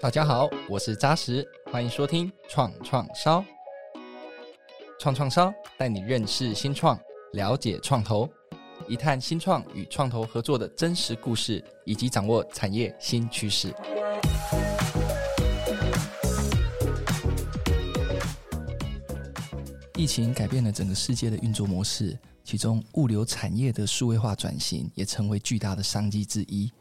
大家好，我是扎实，欢迎收听创创烧。创创烧带你认识新创，了解创投，一探新创与创投合作的真实故事，以及掌握产业新趋势。疫情改变了整个世界的运作模式，其中物流产业的数位化转型也成为巨大的商机之一。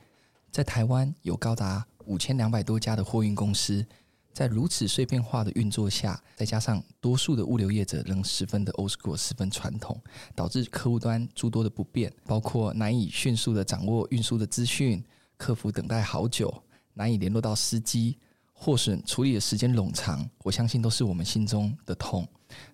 在台湾有高达五千两百多家的货运公司，在如此碎片化的运作下，再加上多数的物流业者仍十分的 old school，十分传统，导致客户端诸多的不便，包括难以迅速的掌握运输的资讯，客服等待好久，难以联络到司机。货损处理的时间冗长，我相信都是我们心中的痛。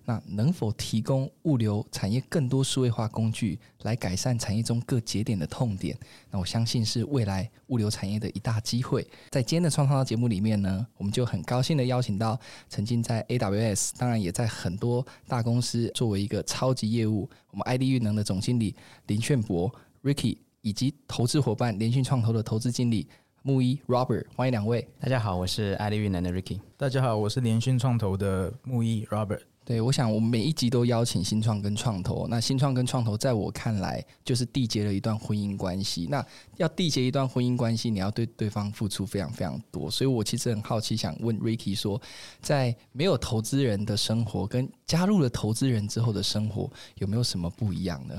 那能否提供物流产业更多数位化工具，来改善产业中各节点的痛点？那我相信是未来物流产业的一大机会。在今天的创创烧节目里面呢，我们就很高兴的邀请到曾经在 AWS，当然也在很多大公司作为一个超级业务，我们 ID 运能的总经理林炫博 Ricky，以及投资伙伴联讯创投的投资经理。木一 Robert，欢迎两位。大家好，我是爱丽越南的 Ricky。大家好，我是联讯创投的木一 Robert。对，我想我们每一集都邀请新创跟创投。那新创跟创投，在我看来，就是缔结了一段婚姻关系。那要缔结一段婚姻关系，你要对对方付出非常非常多。所以我其实很好奇，想问 Ricky 说，在没有投资人的生活，跟加入了投资人之后的生活，有没有什么不一样的？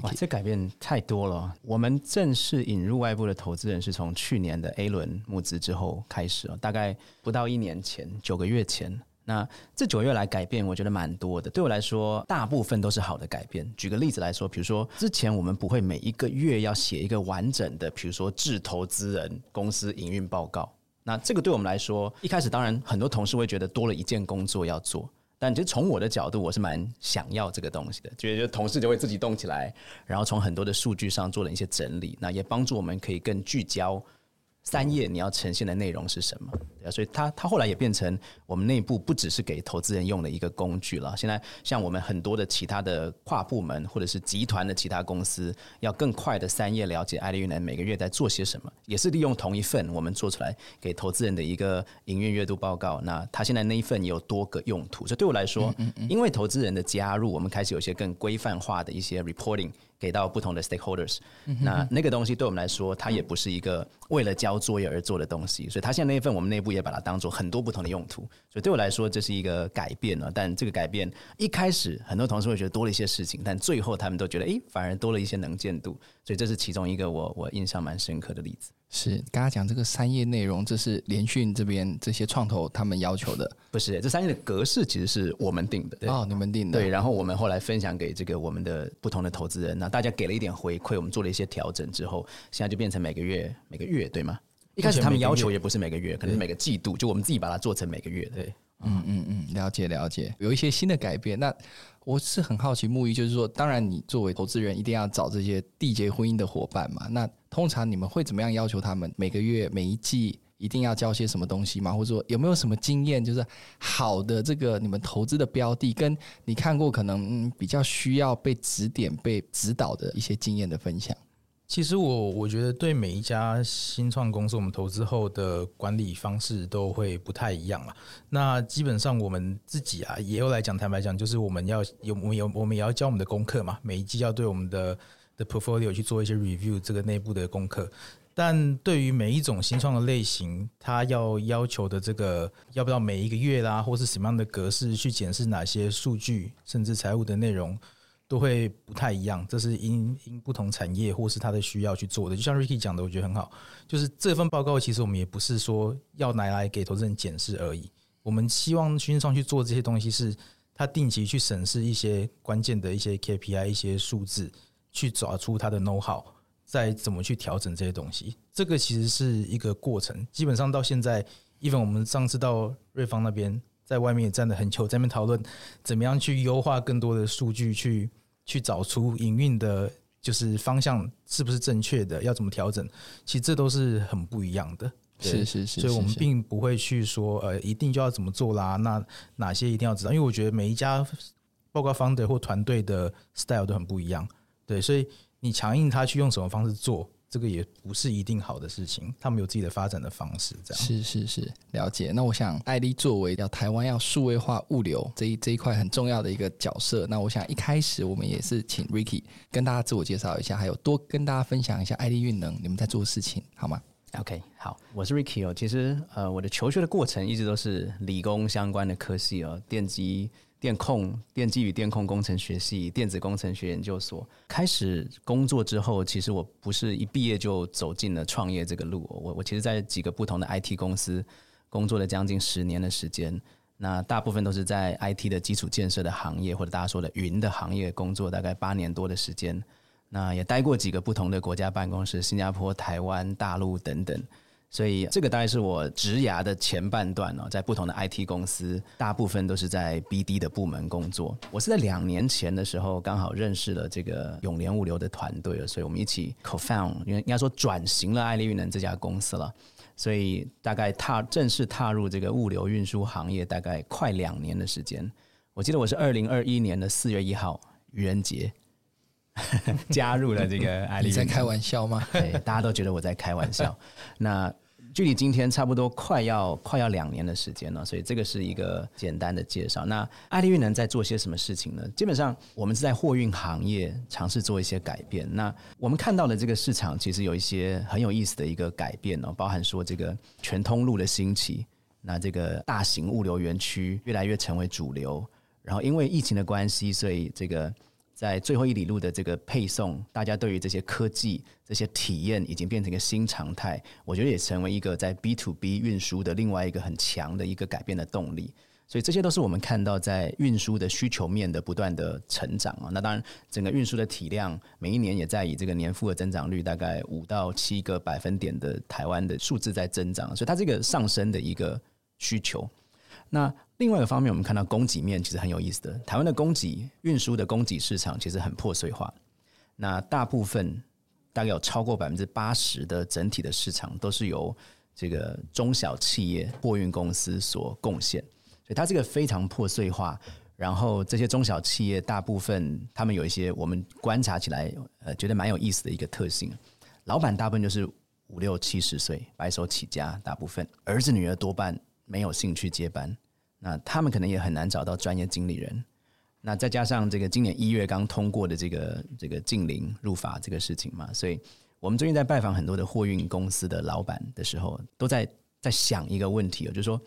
哇，这改变太多了。我们正式引入外部的投资人，是从去年的 A 轮募资之后开始，大概不到一年前，九个月前。那这九月来改变，我觉得蛮多的。对我来说，大部分都是好的改变。举个例子来说，比如说之前我们不会每一个月要写一个完整的，比如说致投资人公司营运报告。那这个对我们来说，一开始当然很多同事会觉得多了一件工作要做，但其实从我的角度，我是蛮想要这个东西的。觉得同事就会自己动起来，然后从很多的数据上做了一些整理，那也帮助我们可以更聚焦。三页你要呈现的内容是什么？对啊，所以它它后来也变成我们内部不只是给投资人用的一个工具了。现在像我们很多的其他的跨部门或者是集团的其他公司，要更快的三页了解爱立云能每个月在做些什么，也是利用同一份我们做出来给投资人的一个营运月度报告。那他现在那一份也有多个用途，所以对我来说，因为投资人的加入，我们开始有些更规范化的一些 reporting。给到不同的 stakeholders，嗯哼哼，那那个东西对我们来说，它也不是一个为了交作业而做的东西，所以它现在那一份我们内部也把它当做很多不同的用途，所以对我来说这是一个改变了。但这个改变一开始很多同事会觉得多了一些事情，但最后他们都觉得，诶，反而多了一些能见度，所以这是其中一个我我印象蛮深刻的例子。是，刚刚讲这个三页内容，这是联讯这边这些创投他们要求的，不是？这三页的格式其实是我们定的，对，哦，你们定的，对。然后我们后来分享给这个我们的不同的投资人，那大家给了一点回馈，我们做了一些调整之后，现在就变成每个月每个月，对吗？一开始他们要求也不是每个月，可能是每个季度，就我们自己把它做成每个月，对。嗯嗯嗯，了解了解，有一些新的改变。那我是很好奇，木鱼就是说，当然你作为投资人，一定要找这些缔结婚姻的伙伴嘛。那通常你们会怎么样要求他们每个月、每一季一定要交些什么东西吗？或者说有没有什么经验，就是好的这个你们投资的标的，跟你看过可能比较需要被指点、被指导的一些经验的分享？其实我我觉得对每一家新创公司，我们投资后的管理方式都会不太一样了。那基本上我们自己啊，也有来讲，坦白讲，就是我们要有我们有我们也要交我们的功课嘛。每一季要对我们的的 portfolio 去做一些 review，这个内部的功课。但对于每一种新创的类型，它要要求的这个要不要每一个月啦，或是什么样的格式去检视哪些数据，甚至财务的内容。都会不太一样，这是因因不同产业或是他的需要去做的。就像 Ricky 讲的，我觉得很好，就是这份报告其实我们也不是说要拿来给投资人检视而已。我们希望新创去做这些东西，是他定期去审视一些关键的一些 KPI、一些数字，去找出他的 know how，再怎么去调整这些东西。这个其实是一个过程。基本上到现在，even 我们上次到瑞芳那边。在外面也站了很久，在那边讨论怎么样去优化更多的数据，去去找出营运的，就是方向是不是正确的，要怎么调整？其实这都是很不一样的。是是是，所以我们并不会去说，呃，一定就要怎么做啦。那哪些一定要知道？因为我觉得每一家包括 founder 或团队的 style 都很不一样。对，所以你强硬他去用什么方式做，这个也不是一定好的事情。他们有自己的发展的方式，这样是是是，了解。那我想艾莉作为要台湾要数位化物流这一这一块很重要的一个角色，那我想一开始我们也是请 Ricky 跟大家自我介绍一下，还有多跟大家分享一下艾莉运能你们在做的事情，好吗？OK，好，我是 Ricky 哦。其实呃，我的求学的过程一直都是理工相关的科系哦，电机、电控、电机与电控工程学系、电子工程学研究所。开始工作之后，其实我不是一毕业就走进了创业这个路。我我其实在几个不同的 IT 公司工作了将近十年的时间，那大部分都是在 IT 的基础建设的行业，或者大家说的云的行业工作，大概八年多的时间。那也待过几个不同的国家办公室，新加坡、台湾、大陆等等，所以这个大概是我职涯的前半段哦，在不同的 IT 公司，大部分都是在 BD 的部门工作。我是在两年前的时候刚好认识了这个永联物流的团队，所以我们一起 co-found，因为应该说转型了艾莉运能这家公司了，所以大概踏正式踏入这个物流运输行业，大概快两年的时间。我记得我是二零二一年的四月一号，愚人节。加入了这个 艾丽，你在开玩笑吗？对，大家都觉得我在开玩笑。那距离今天差不多快要快要两年的时间了，所以这个是一个简单的介绍。那艾丽运能在做些什么事情呢？基本上我们是在货运行业尝试做一些改变。那我们看到的这个市场其实有一些很有意思的一个改变哦，包含说这个全通路的兴起，那这个大型物流园区越来越成为主流。然后因为疫情的关系，所以这个。在最后一里路的这个配送，大家对于这些科技、这些体验已经变成一个新常态。我觉得也成为一个在 B to B 运输的另外一个很强的一个改变的动力。所以这些都是我们看到在运输的需求面的不断的成长啊。那当然，整个运输的体量每一年也在以这个年复合增长率大概五到七个百分点的台湾的数字在增长，所以它这个上升的一个需求。那另外一个方面，我们看到供给面其实很有意思的。台湾的供给运输的供给市场其实很破碎化。那大部分大概有超过百分之八十的整体的市场都是由这个中小企业货运公司所贡献，所以它这个非常破碎化。然后这些中小企业大部分他们有一些我们观察起来呃觉得蛮有意思的一个特性，老板大部分就是五六七十岁白手起家，大部分儿子女儿多半没有兴趣接班。那他们可能也很难找到专业经理人。那再加上这个今年一月刚通过的这个这个禁零入法这个事情嘛，所以我们最近在拜访很多的货运公司的老板的时候，都在在想一个问题，就是说，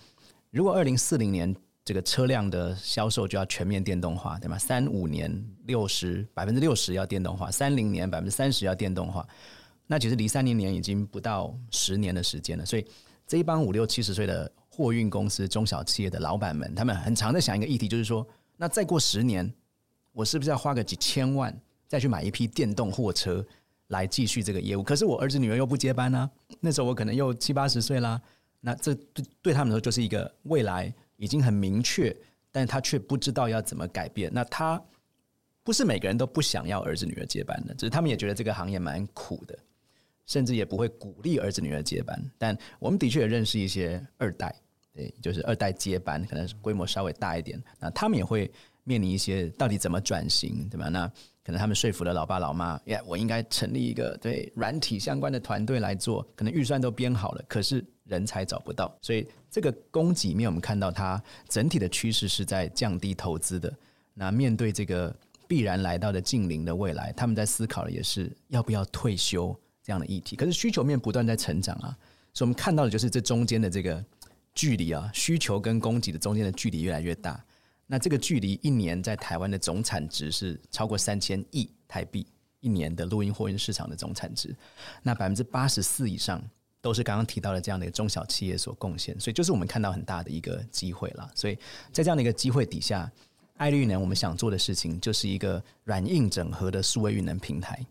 如果二零四零年这个车辆的销售就要全面电动化，对吗？三五年六十百分之六十要电动化，三零年百分之三十要电动化，那其实离三零年已经不到十年的时间了。所以这一帮五六七十岁的。货运公司、中小企业的老板们，他们很常在想一个议题，就是说，那再过十年，我是不是要花个几千万再去买一批电动货车来继续这个业务？可是我儿子女儿又不接班呢、啊？那时候我可能又七八十岁啦。那这对对他们来说就是一个未来已经很明确，但是他却不知道要怎么改变。那他不是每个人都不想要儿子女儿接班的，只是他们也觉得这个行业蛮苦的，甚至也不会鼓励儿子女儿接班。但我们的确也认识一些二代。对，就是二代接班，可能规模稍微大一点，那他们也会面临一些到底怎么转型，对吧？那可能他们说服了老爸老妈，呀，我应该成立一个对软体相关的团队来做，可能预算都编好了，可是人才找不到，所以这个供给面我们看到它整体的趋势是在降低投资的。那面对这个必然来到的近邻的未来，他们在思考的也是要不要退休这样的议题。可是需求面不断在成长啊，所以我们看到的就是这中间的这个。距离啊，需求跟供给的中间的距离越来越大。那这个距离一年在台湾的总产值是超过三千亿台币一年的陆运货运市场的总产值。那百分之八十四以上都是刚刚提到的这样的一个中小企业所贡献，所以就是我们看到很大的一个机会了。所以在这样的一个机会底下，爱绿能我们想做的事情就是一个软硬整合的数位运能平台。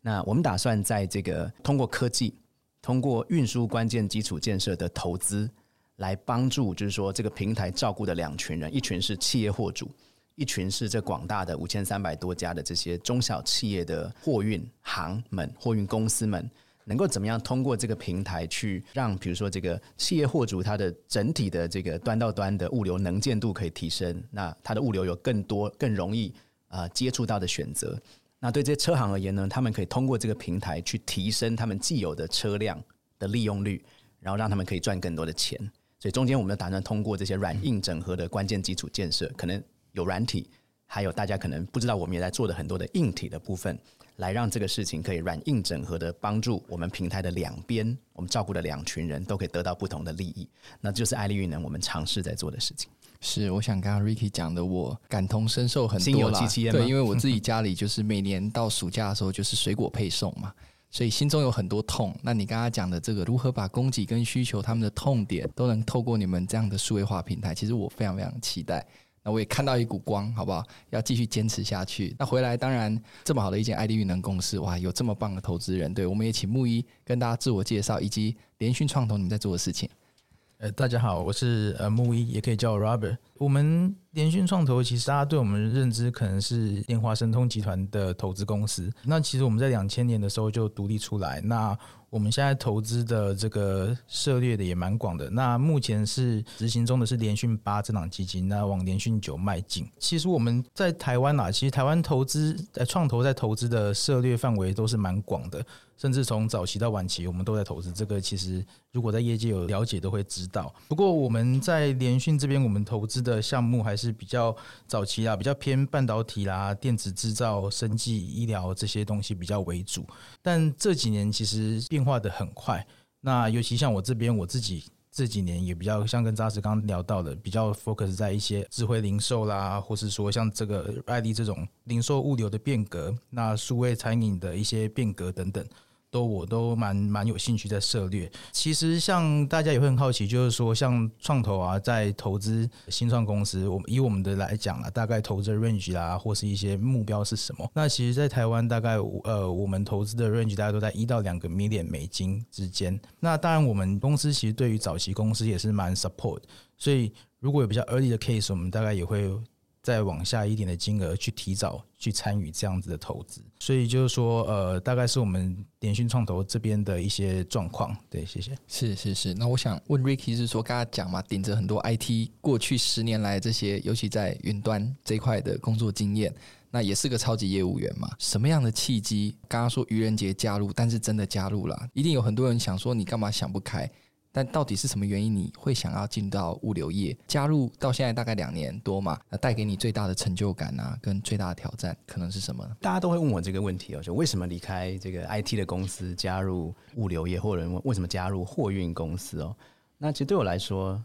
那我们打算在这个通过科技，通过运输关键基础建设的投资。来帮助，就是说这个平台照顾的两群人，一群是企业货主，一群是这广大的五千三百多家的这些中小企业的货运行们、货运公司们，能够怎么样通过这个平台去让，比如说这个企业货主它的整体的这个端到端的物流能见度可以提升，那它的物流有更多、更容易啊、呃、接触到的选择。那对这些车行而言呢，他们可以通过这个平台去提升他们既有的车辆的利用率，然后让他们可以赚更多的钱。所以中间我们打算通过这些软硬整合的关键基础建设，可能有软体，还有大家可能不知道，我们也在做的很多的硬体的部分，来让这个事情可以软硬整合的帮助我们平台的两边，我们照顾的两群人都可以得到不同的利益。那就是爱立运能我们尝试在做的事情。是，我想刚刚 Ricky 讲的，我感同身受很多啦。对，因为我自己家里就是每年到暑假的时候，就是水果配送嘛，所以心中有很多痛。那你刚刚讲的这个，如何把供给跟需求他们的痛点都能透过你们这样的数位化平台，其实我非常非常期待。那我也看到一股光，好不好？要继续坚持下去。那回来，当然这么好的一间爱立运能公司，哇，有这么棒的投资人，对，我们也请木一跟大家自我介绍，以及联讯创投你们在做的事情。呃，大家好，我是呃木一，也可以叫我 Robert。我们联讯创投其实大家对我们认知可能是电话神通集团的投资公司。那其实我们在两千年的时候就独立出来。那我们现在投资的这个涉猎的也蛮广的。那目前是执行中的是联讯八这档基金，那往联讯九迈进。其实我们在台湾啊，其实台湾投资在创投在投资的涉猎范围都是蛮广的。甚至从早期到晚期，我们都在投资。这个其实如果在业界有了解，都会知道。不过我们在联讯这边，我们投资的项目还是比较早期啦，比较偏半导体啦、电子制造、生技、医疗这些东西比较为主。但这几年其实变化得很快。那尤其像我这边，我自己。这几年也比较像跟扎实刚刚聊到的，比较 focus 在一些智慧零售啦，或是说像这个爱立这种零售物流的变革，那数位餐饮的一些变革等等。都我都蛮蛮有兴趣在涉猎。其实像大家也会很好奇，就是说像创投啊，在投资新创公司，我们以我们的来讲啊，大概投资的 range 啦，或是一些目标是什么？那其实，在台湾大概呃，我们投资的 range 大概都在一到两个 million 美金之间。那当然，我们公司其实对于早期公司也是蛮 support，所以如果有比较 early 的 case，我们大概也会。再往下一点的金额去提早去参与这样子的投资，所以就是说，呃，大概是我们联讯创投这边的一些状况。对，谢谢。是是是。那我想问 Ricky 是说，刚刚讲嘛，顶着很多 IT 过去十年来这些，尤其在云端这一块的工作经验，那也是个超级业务员嘛。什么样的契机？刚刚说愚人节加入，但是真的加入了，一定有很多人想说，你干嘛想不开？但到底是什么原因你会想要进到物流业？加入到现在大概两年多嘛，那带给你最大的成就感啊，跟最大的挑战可能是什么？大家都会问我这个问题哦，就为什么离开这个 IT 的公司加入物流业，或者问为什么加入货运公司哦？那其实对我来说，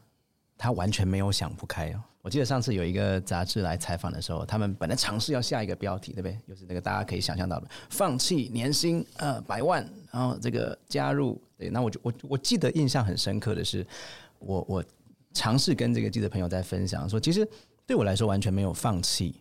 他完全没有想不开哦。我记得上次有一个杂志来采访的时候，他们本来尝试要下一个标题，对不对？就是那个大家可以想象到的，放弃年薪呃百万，然后这个加入。对，那我就我我记得印象很深刻的是，我我尝试跟这个记者朋友在分享说，其实对我来说完全没有放弃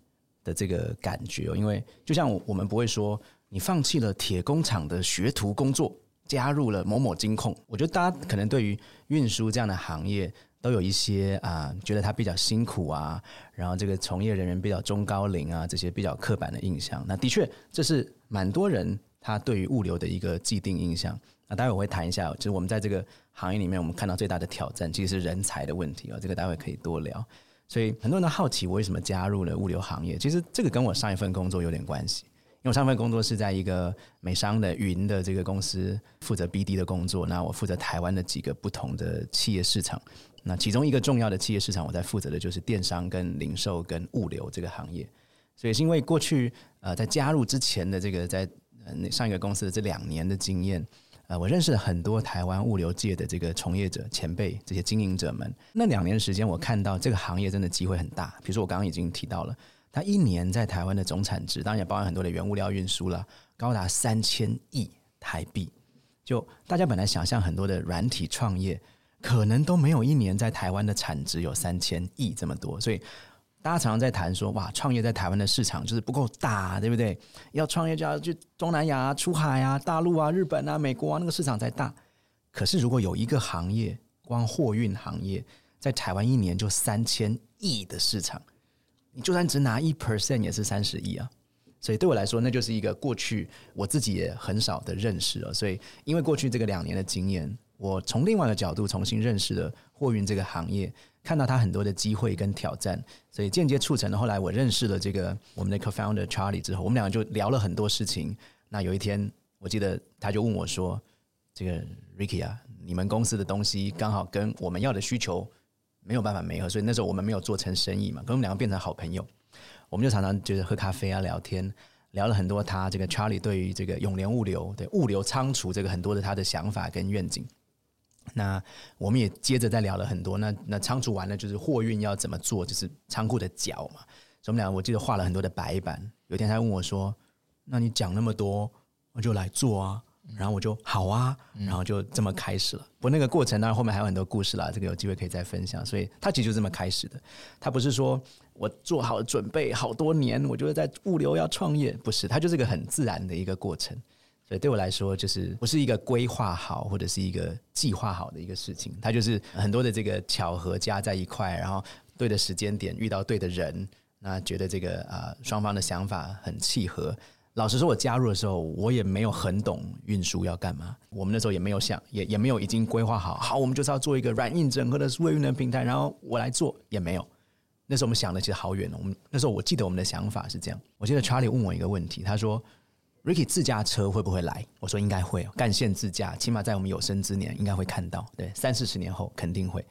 的这个感觉哦，因为就像我我们不会说你放弃了铁工厂的学徒工作，加入了某某金控。我觉得大家可能对于运输这样的行业。都有一些啊，觉得他比较辛苦啊，然后这个从业人员比较中高龄啊，这些比较刻板的印象。那的确，这是蛮多人他对于物流的一个既定印象。那待会我会谈一下，就是我们在这个行业里面，我们看到最大的挑战其实是人才的问题啊。这个待会可以多聊。所以很多人都好奇我为什么加入了物流行业。其实这个跟我上一份工作有点关系。因为我上份工作是在一个美商的云的这个公司负责 BD 的工作，那我负责台湾的几个不同的企业市场，那其中一个重要的企业市场，我在负责的就是电商跟零售跟物流这个行业，所以是因为过去呃在加入之前的这个在呃上一个公司的这两年的经验，呃我认识了很多台湾物流界的这个从业者前辈这些经营者们，那两年的时间我看到这个行业真的机会很大，比如说我刚刚已经提到了。它一年在台湾的总产值，当然也包含很多的原物料运输了，高达三千亿台币。就大家本来想象很多的软体创业，可能都没有一年在台湾的产值有三千亿这么多。所以大家常常在谈说，哇，创业在台湾的市场就是不够大，对不对？要创业就要去东南亚、出海啊、大陆啊、日本啊、美国啊，那个市场才大。可是如果有一个行业，光货运行业在台湾一年就三千亿的市场。你就算只拿一 percent 也是三十亿啊，所以对我来说，那就是一个过去我自己也很少的认识了。所以因为过去这个两年的经验，我从另外一个角度重新认识了货运这个行业，看到他很多的机会跟挑战，所以间接促成了后来我认识了这个我们的 co-founder Charlie 之后，我们两个就聊了很多事情。那有一天，我记得他就问我说：“这个 Ricky 啊，你们公司的东西刚好跟我们要的需求没有办法没合，所以那时候我们没有做成生意嘛，跟我们两个变成好朋友，我们就常常就是喝咖啡啊，聊天，聊了很多他这个 Charlie 对于这个永联物流对物流仓储这个很多的他的想法跟愿景。”那我们也接着再聊了很多。那那仓储完了，就是货运要怎么做，就是仓库的脚嘛。所以我们俩我记得画了很多的白板。有一天他问我说：“那你讲那么多，我就来做啊。”然后我就好啊，然后就这么开始了。不过那个过程当然后面还有很多故事啦，这个有机会可以再分享。所以他其实就这么开始的。他不是说我做好准备好多年，我就在物流要创业，不是，他就是个很自然的一个过程。对，对我来说，就是不是一个规划好或者是一个计划好的一个事情，它就是很多的这个巧合加在一块，然后对的时间点遇到对的人，那觉得这个啊双方的想法很契合。老实说，我加入的时候，我也没有很懂运输要干嘛，我们那时候也没有想，也也没有已经规划好，好，我们就是要做一个软硬整合的数位运能平台，然后我来做也没有。那时候我们想的其实好远，我们那时候我记得我们的想法是这样，我记得 Charlie 问我一个问题，他说。Ricky 自驾车会不会来？我说应该会，干线自驾，起码在我们有生之年应该会看到。对，三四十年后肯定会。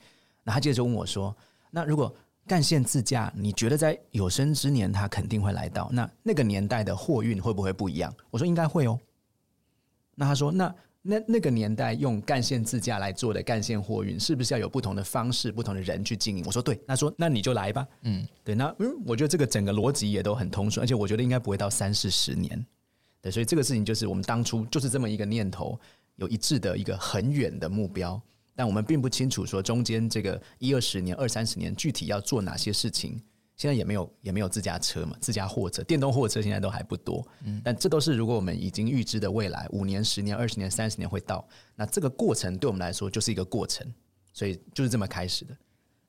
那他接着就问我说：“那如果干线自驾，你觉得在有生之年他肯定会来到？那那个年代的货运会不会不一样？”我说应该会哦。那他说：“那那那个年代用干线自驾来做的干线货运，是不是要有不同的方式、不同的人去经营？”我说：“对。”那说：“那你就来吧。”嗯，对。那嗯，我觉得这个整个逻辑也都很通顺，而且我觉得应该不会到三四十年。对，所以这个事情就是我们当初就是这么一个念头，有一致的一个很远的目标，但我们并不清楚说中间这个一二十年、二三十年具体要做哪些事情。现在也没有也没有自家车嘛，自家货车、电动货车现在都还不多。嗯，但这都是如果我们已经预知的未来五年、十年、二十年、三十年会到，那这个过程对我们来说就是一个过程，所以就是这么开始的。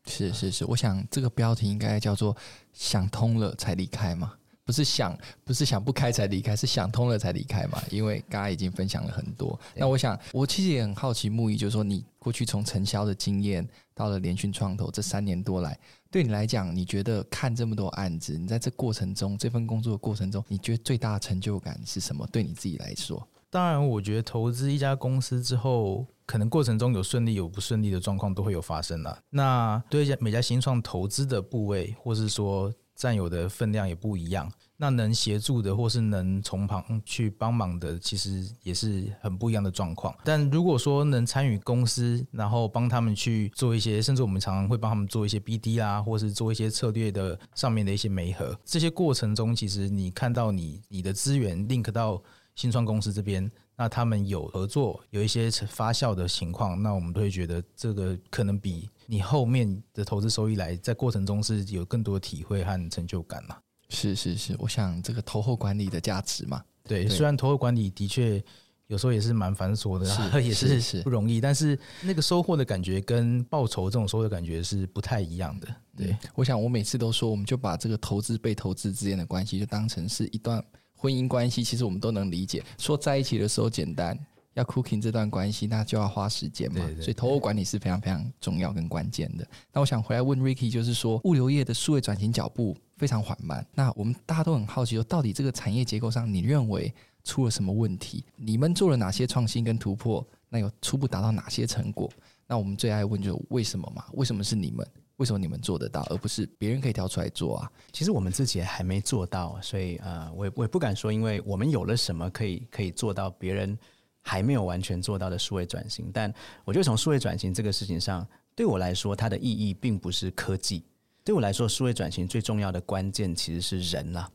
是是是，我想这个标题应该叫做“想通了才离开”嘛。不是想，不是想不开才离开，是想通了才离开嘛。因为刚刚已经分享了很多。那我想，我其实也很好奇，木易就是说，你过去从承销的经验到了联讯创投这三年多来，对你来讲，你觉得看这么多案子，你在这过程中，这份工作的过程中，你觉得最大的成就感是什么？对你自己来说？当然，我觉得投资一家公司之后，可能过程中有顺利有不顺利的状况都会有发生了。那对每家新创投资的部位，或是说。占有的分量也不一样，那能协助的或是能从旁去帮忙的，其实也是很不一样的状况。但如果说能参与公司，然后帮他们去做一些，甚至我们常常会帮他们做一些 BD 啊，或是做一些策略的上面的一些媒合，这些过程中，其实你看到你你的资源 link 到新创公司这边。那他们有合作，有一些发酵的情况，那我们都会觉得这个可能比你后面的投资收益来，在过程中是有更多体会和成就感嘛？是是是，我想这个投后管理的价值嘛，对，对虽然投后管理的确有时候也是蛮繁琐的，是 也是是不容易，但是那个收获的感觉跟报酬这种收获的感觉是不太一样的。对，嗯，我想我每次都说，我们就把这个投资被投资之间的关系，就当成是一段。婚姻关系其实我们都能理解，说在一起的时候简单，要 cooking 这段关系那就要花时间嘛。对对对，所以投后管理是非常非常重要跟关键的。那我想回来问 Ricky，就是说物流业的数位转型脚步非常缓慢，那我们大家都很好奇，说到底这个产业结构上你认为出了什么问题？你们做了哪些创新跟突破？那有初步达到哪些成果？那我们最爱问就为什么嘛？为什么是你们？为什么你们做得到，而不是别人可以挑出来做啊？其实我们自己还没做到，所以呃，我也我也不敢说，因为我们有了什么可以可以做到别人还没有完全做到的数位转型。但我觉得从数位转型这个事情上，对我来说，它的意义并不是科技。对我来说，数位转型最重要的关键其实是人呐。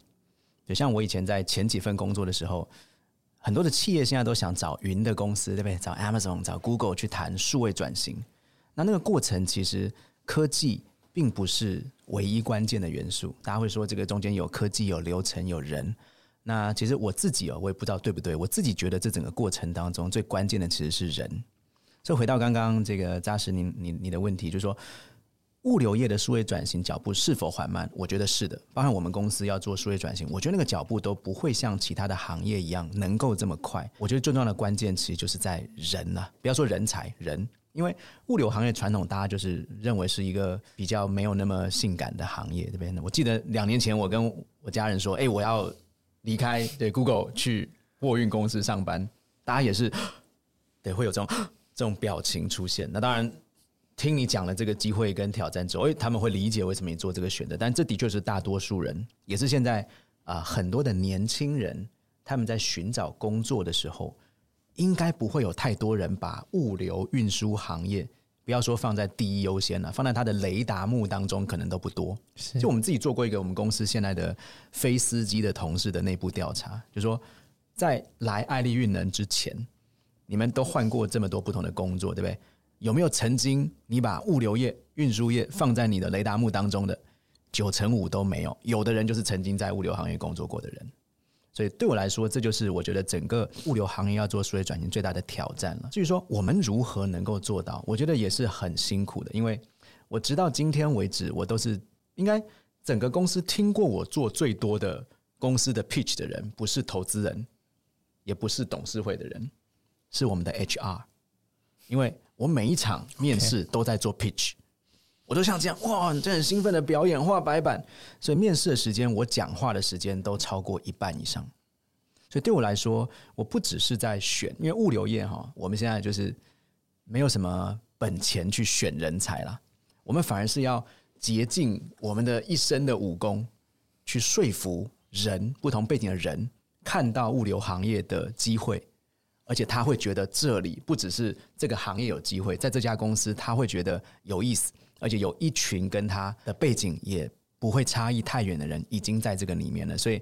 就像我以前在前几份工作的时候，很多的企业现在都想找云的公司，对不对？找 Amazon、找 Google 去谈数位转型。那那个过程其实。科技并不是唯一关键的元素，大家会说这个中间有科技、有流程、有人。那其实我自己哦，我也不知道对不对。我自己觉得这整个过程当中最关键的其实是人。所以回到刚刚这个扎实，你你你的问题，就是说物流业的数位转型脚步是否缓慢？我觉得是的。包括我们公司要做数位转型，我觉得那个脚步都不会像其他的行业一样能够这么快。我觉得最重要的关键其实就是在人呐、啊，不要说人才，人。因为物流行业传统大家就是认为是一个比较没有那么性感的行业，对不对？我记得两年前我跟我家人说，哎，我要离开对 Google 去货运公司上班，大家也是对会有这种这种表情出现。那当然。听你讲了这个机会跟挑战之后，他们会理解为什么你做这个选择。但这的确是大多数人，也是现在啊、呃、很多的年轻人，他们在寻找工作的时候，应该不会有太多人把物流运输行业不要说放在第一优先了，放在他的雷达目当中可能都不多。就我们自己做过一个我们公司现在的非司机的同事的内部调查，就说在来爱立运能之前，你们都换过这么多不同的工作，对不对？有没有曾经你把物流业、运输业放在你的雷达目当中的九成五都没有？有的人就是曾经在物流行业工作过的人，所以对我来说，这就是我觉得整个物流行业要做数位转型最大的挑战了。至于说我们如何能够做到，我觉得也是很辛苦的，因为我直到今天为止，我都是应该整个公司听过我做最多的公司的 pitch 的人，不是投资人，也不是董事会的人，是我们的 HR，因为。我每一场面试都在做 pitch，我都像这样哇，你这很兴奋的表演画白板，所以面试的时间我讲话的时间都超过一半以上。所以对我来说，我不只是在选，因为物流业哈，我们现在就是没有什么本钱去选人才啦，我们反而是要竭尽我们的一生的武功，去说服人不同背景的人看到物流行业的机会。而且他会觉得这里不只是这个行业有机会，在这家公司他会觉得有意思，而且有一群跟他的背景也不会差异太远的人已经在这个里面了。所以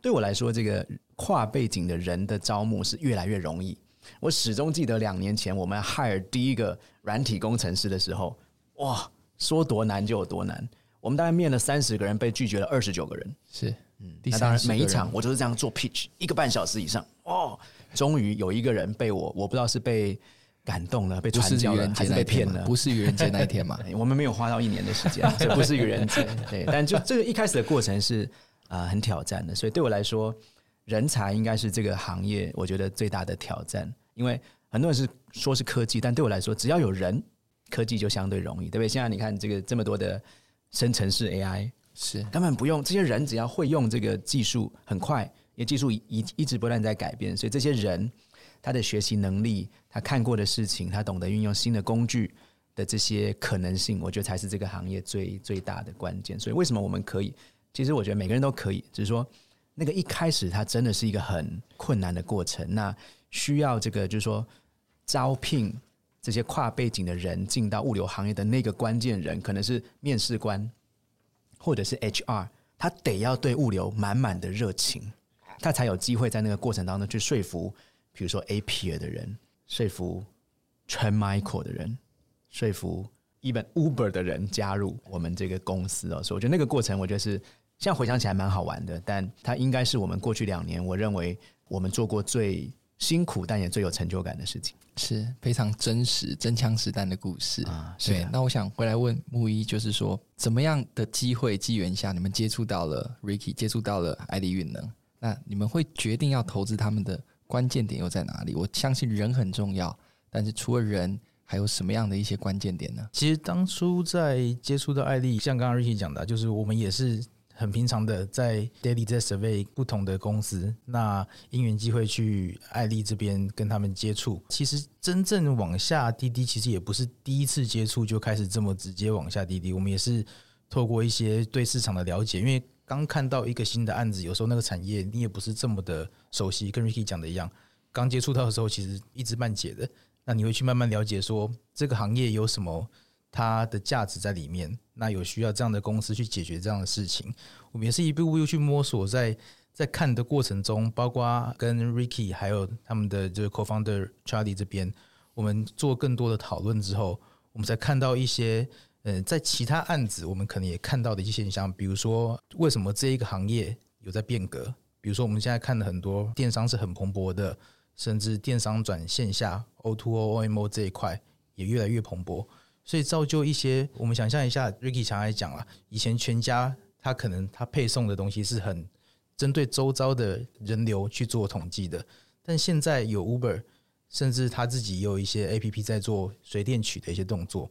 对我来说，这个跨背景的人的招募是越来越容易。我始终记得两年前我们 hire 第一个软体工程师的时候，哇，说多难就有多难。我们大概面了三十个人，被拒绝了二十九个人。是，嗯，那当然每一场我都是这样做 pitch，一个半小时以上，哦。终于有一个人被我，我不知道是被感动了，被传教了，还是被骗了？不是愚人节那一天嘛？我们没有花到一年的时间，这不是愚人节。对，但就这个一开始的过程是啊、呃，很挑战的。所以对我来说，人才应该是这个行业我觉得最大的挑战。因为很多人是说是科技，但对我来说，只要有人，科技就相对容易，对不对？现在你看这个这么多的生成式 AI，是根本不用这些人，只要会用这个技术，很快。因为技术一一直不断在改变，所以这些人他的学习能力、他看过的事情、他懂得运用新的工具的这些可能性，我觉得才是这个行业最最大的关键。所以为什么我们可以？其实我觉得每个人都可以，只是说那个一开始他真的是一个很困难的过程。那需要这个就是说招聘这些跨背景的人进到物流行业的那个关键人，可能是面试官或者是 HR，他得要对物流满满的热情。他才有机会在那个过程当中去说服，比如说 Appier 的人，说服 Trend Micro 的人，说服 even Uber 的人加入我们这个公司哦。所以我觉得那个过程，我觉得是现在回想起来蛮好玩的。但它应该是我们过去两年，我认为我们做过最辛苦但也最有成就感的事情，是非常真实、真枪实弹的故事啊。对，那我想回来问木一，就是说，怎么样的机会机缘下，你们接触到了 Ricky，接触到了爱立运能？那你们会决定要投资他们的关键点又在哪里？我相信人很重要，但是除了人，还有什么样的一些关键点呢？其实当初在接触到爱丽，像刚刚 Ricky 讲的，就是我们也是很平常的在 daily 在 survey 不同的公司，那因缘机会去爱丽这边跟他们接触。其实真正往下滴滴，其实也不是第一次接触就开始这么直接往下滴滴，我们也是透过一些对市场的了解，因为。刚看到一个新的案子，有时候那个产业你也不是这么的熟悉，跟 Ricky 讲的一样，刚接触到的时候其实一知半解的。那你会去慢慢了解，说这个行业有什么它的价值在里面，那有需要这样的公司去解决这样的事情。我们也是一步步又去摸索在，在在看的过程中，包括跟 Ricky 还有他们的这个 Co-founder Charlie 这边，我们做更多的讨论之后，我们才看到一些。嗯，在其他案子，我们可能也看到的一些现象，比如说为什么这一个行业有在变革？比如说我们现在看的很多电商是很蓬勃的，甚至电商转线下 O to、O O M O 这一块也越来越蓬勃，所以造就一些我们想象一下，Ricky 常来讲啊，以前全家他可能他配送的东西是很针对周遭的人流去做统计的，但现在有 Uber，甚至他自己也有一些 APP 在做随电取的一些动作，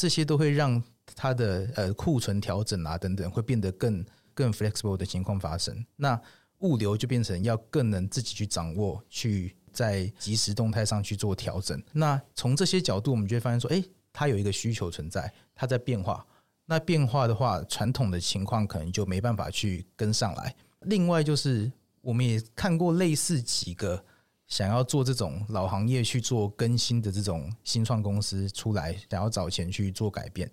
这些都会让它的呃库存调整啊等等会变得更更 flexible 的情况发生。那物流就变成要更能自己去掌握，去在即时动态上去做调整。那从这些角度，我们就会发现说，哎，它有一个需求存在，它在变化。那变化的话，传统的情况可能就没办法去跟上来。另外就是，我们也看过类似几个想要做这种老行业去做更新的这种新创公司出来，想要找钱去做改变。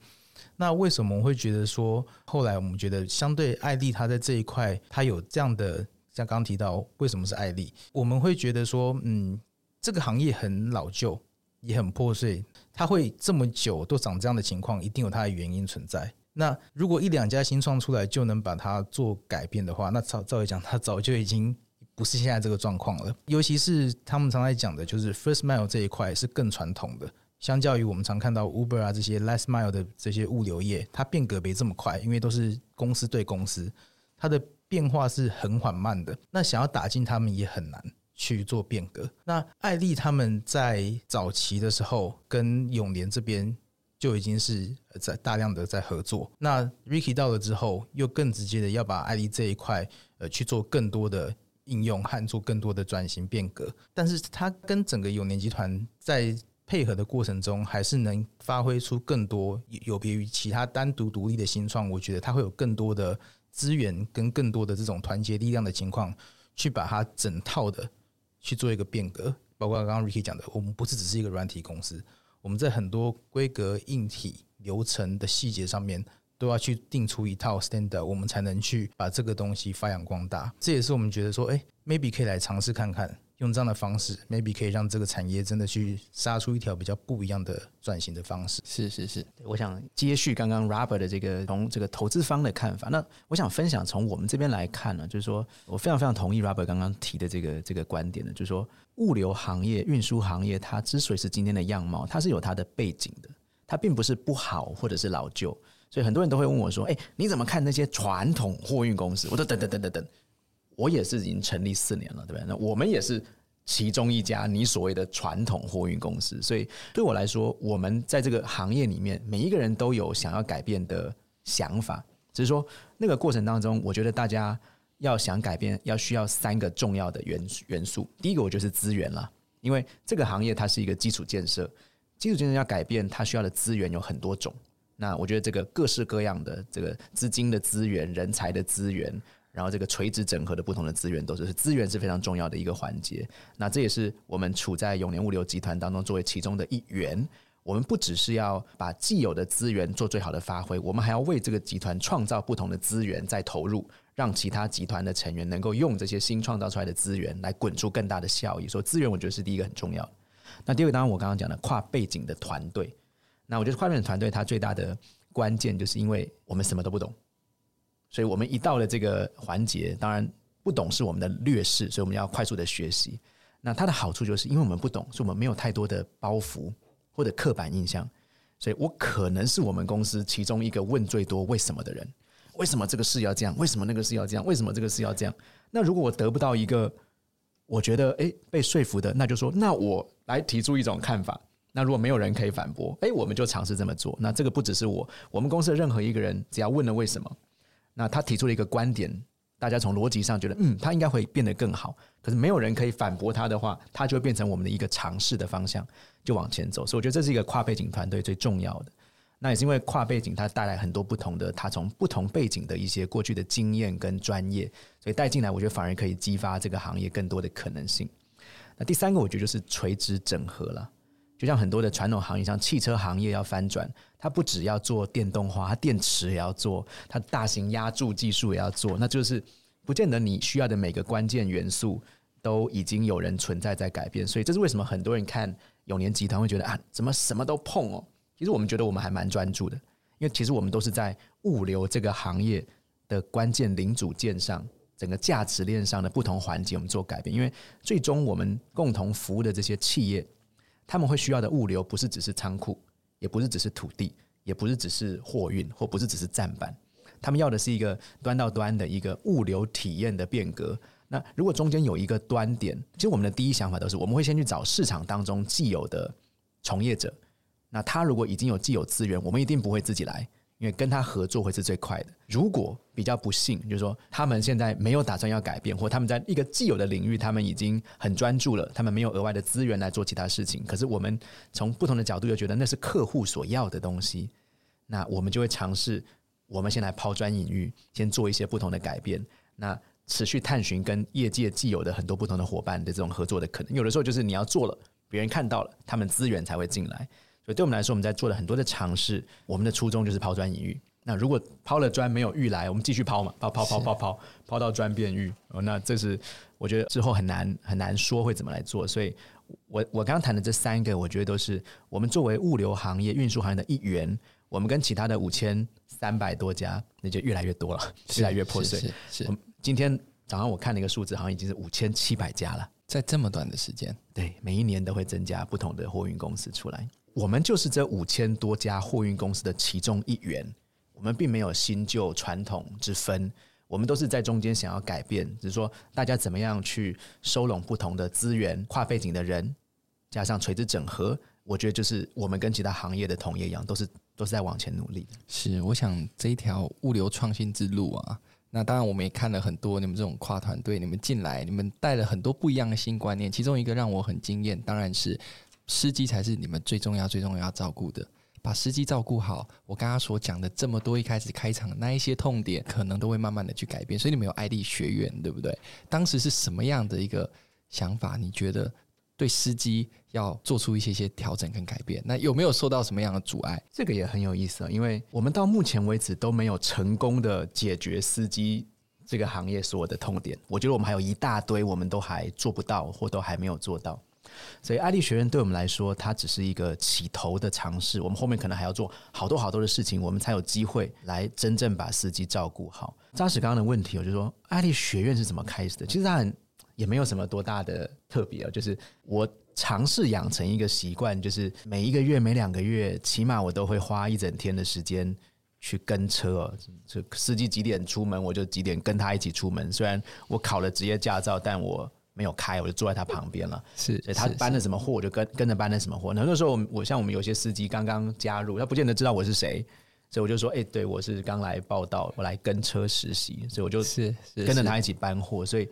那为什么我会觉得说，后来我们觉得相对艾利，它在这一块，它有这样的，像刚刚提到，为什么是艾利？我们会觉得说，嗯，这个行业很老旧，也很破碎。它会这么久都长这样的情况，一定有它的原因存在。那如果一两家新创出来就能把它做改变的话，那照照理讲，它早就已经不是现在这个状况了。尤其是他们常在讲的，就是 first mile 这一块是更传统的，相较于我们常看到 Uber 啊这些 last mile 的这些物流业，它变革没这么快，因为都是公司对公司，它的变化是很缓慢的。那想要打进他们也很难。去做变革。那艾利他们在早期的时候，跟永联这边就已经是在大量的在合作。那 Ricky 到了之后，又更直接的要把艾利这一块呃去做更多的应用和做更多的转型变革。但是它跟整个永联集团在配合的过程中，还是能发挥出更多有别于其他单独独立的新创。我觉得它会有更多的资源跟更多的这种团结力量的情况，去把它整套的。去做一个变革，包括刚刚 Ricky 讲的，我们不是只是一个软体公司，我们在很多规格、硬体、流程的细节上面，都要去定出一套 standard，我们才能去把这个东西发扬光大。这也是我们觉得说，哎，maybe 可以来尝试看看。用这样的方式，maybe 可以让这个产业真的去杀出一条比较不一样的转型的方式。是是是，我想接续刚刚 Robert 的这个从这个投资方的看法，那我想分享从我们这边来看呢，就是说我非常非常同意 Robert 刚刚提的这个这个观点的，就是说物流行业、运输行业它之所以是今天的样貌，它是有它的背景的，它并不是不好或者是老旧。所以很多人都会问我说：“哎，你怎么看那些传统货运公司？”我说：“等等等等等。”我也是已经成立四年了，对不对？那我们也是其中一家你所谓的传统货运公司，所以对我来说，我们在这个行业里面，每一个人都有想要改变的想法。只是说那个过程当中，我觉得大家要想改变，要需要三个重要的元元素。第一个，我觉得是资源了，因为这个行业它是一个基础建设，基础建设要改变，它需要的资源有很多种。那我觉得这个各式各样的这个资金的资源、人才的资源。然后这个垂直整合的不同的资源都是资源是非常重要的一个环节。那这也是我们处在永联物流集团当中作为其中的一员。我们不只是要把既有的资源做最好的发挥，我们还要为这个集团创造不同的资源再投入，让其他集团的成员能够用这些新创造出来的资源来滚出更大的效益。所以资源我觉得是第一个很重要。那第二个当然我刚刚讲的跨背景的团队。那我觉得跨背景团队它最大的关键就是因为我们什么都不懂。所以我们一到了这个环节，当然不懂是我们的劣势，所以我们要快速的学习。那它的好处就是，因为我们不懂，所以我们没有太多的包袱或者刻板印象。所以我可能是我们公司其中一个问最多为什么的人。为什么这个事要这样？为什么那个事要这样？为什么这个事要这样？那如果我得不到一个我觉得诶被说服的，那就说那我来提出一种看法。那如果没有人可以反驳，诶，我们就尝试这么做。那这个不只是我，我们公司的任何一个人，只要问了为什么。那他提出了一个观点，大家从逻辑上觉得，嗯，他应该会变得更好。可是没有人可以反驳他的话，他就会变成我们的一个尝试的方向，就往前走。所以我觉得这是一个跨背景团队最重要的。那也是因为跨背景，它带来很多不同的，他从不同背景的一些过去的经验跟专业，所以带进来，我觉得反而可以激发这个行业更多的可能性。那第三个，我觉得就是垂直整合了。就像很多的传统行业，像汽车行业要翻转，它不只要做电动化，它电池也要做，它大型压铸技术也要做，那就是不见得你需要的每个关键元素都已经有人存在在改变。所以这是为什么很多人看永联集团会觉得啊，怎么什么都碰哦？其实我们觉得我们还蛮专注的，因为其实我们都是在物流这个行业的关键零组件上，整个价值链上的不同环节，我们做改变。因为最终我们共同服务的这些企业。他们会需要的物流不是只是仓库，也不是只是土地，也不是只是货运，或不是只是站板。他们要的是一个端到端的一个物流体验的变革。那如果中间有一个端点，其实我们的第一想法都是，我们会先去找市场当中既有的从业者。那他如果已经有既有资源，我们一定不会自己来，因为跟他合作会是最快的。如果比较不幸，就是说他们现在没有打算要改变，或他们在一个既有的领域，他们已经很专注了，他们没有额外的资源来做其他事情。可是我们从不同的角度又觉得那是客户所要的东西，那我们就会尝试，我们先来抛砖引玉，先做一些不同的改变。那持续探寻跟业界既有的很多不同的伙伴的这种合作的可能，有的时候就是你要做了，别人看到了，他们资源才会进来。所以对我们来说，我们在做了很多的尝试。我们的初衷就是抛砖引玉。那如果抛了砖没有玉来，我们继续抛嘛，抛抛抛抛抛，抛到砖变玉。哦，那这是我觉得之后很难很难说会怎么来做。所以我我刚刚谈的这三个，我觉得都是我们作为物流行业、运输行业的一员，我们跟其他的五千三百多家，那就越来越多了，越来越破碎。是，是，是。今天早上我看了一个数字，好像已经是五千七百家了，在这么短的时间，对，每一年都会增加不同的货运公司出来。我们就是这五千多家货运公司的其中一员，我们并没有新旧传统之分，我们都是在中间想要改变，只是说大家怎么样去收拢不同的资源、跨背景的人，加上垂直整合，我觉得就是我们跟其他行业的同业一样，都是都是在往前努力的。是，我想这一条物流创新之路啊。那当然，我们也看了很多你们这种跨团队，你们进来，你们带了很多不一样的新观念。其中一个让我很惊艳，当然是司机才是你们最重要、最重要要照顾的。把司机照顾好，我刚刚所讲的这么多，一开始开场的那一些痛点，可能都会慢慢的去改变。所以你们有爱丽学院，对不对？当时是什么样的一个想法？你觉得？对司机要做出一些些调整跟改变，那有没有受到什么样的阻碍？这个也很有意思啊，因为我们到目前为止都没有成功的解决司机这个行业所有的痛点。我觉得我们还有一大堆，我们都还做不到，或都还没有做到。所以爱丽学院对我们来说，它只是一个起头的尝试。我们后面可能还要做好多好多的事情，我们才有机会来真正把司机照顾好。扎实刚刚的问题，我就说爱丽学院是怎么开始的？其实它很。也没有什么多大的特别啊，就是我尝试养成一个习惯，就是每一个月、每两个月，起码我都会花一整天的时间去跟车哦。这司机几点出门，我就几点跟他一起出门。虽然我考了职业驾照，但我没有开，我就坐在他旁边了。是，所以他搬了什么货，我就跟跟着搬了什么货。很多时候，我像我们有些司机刚刚加入，他不见得知道我是谁，所以我就说：“哎，对，我是刚来报道，我来跟车实习。”所以我就是跟着他一起搬货，所以。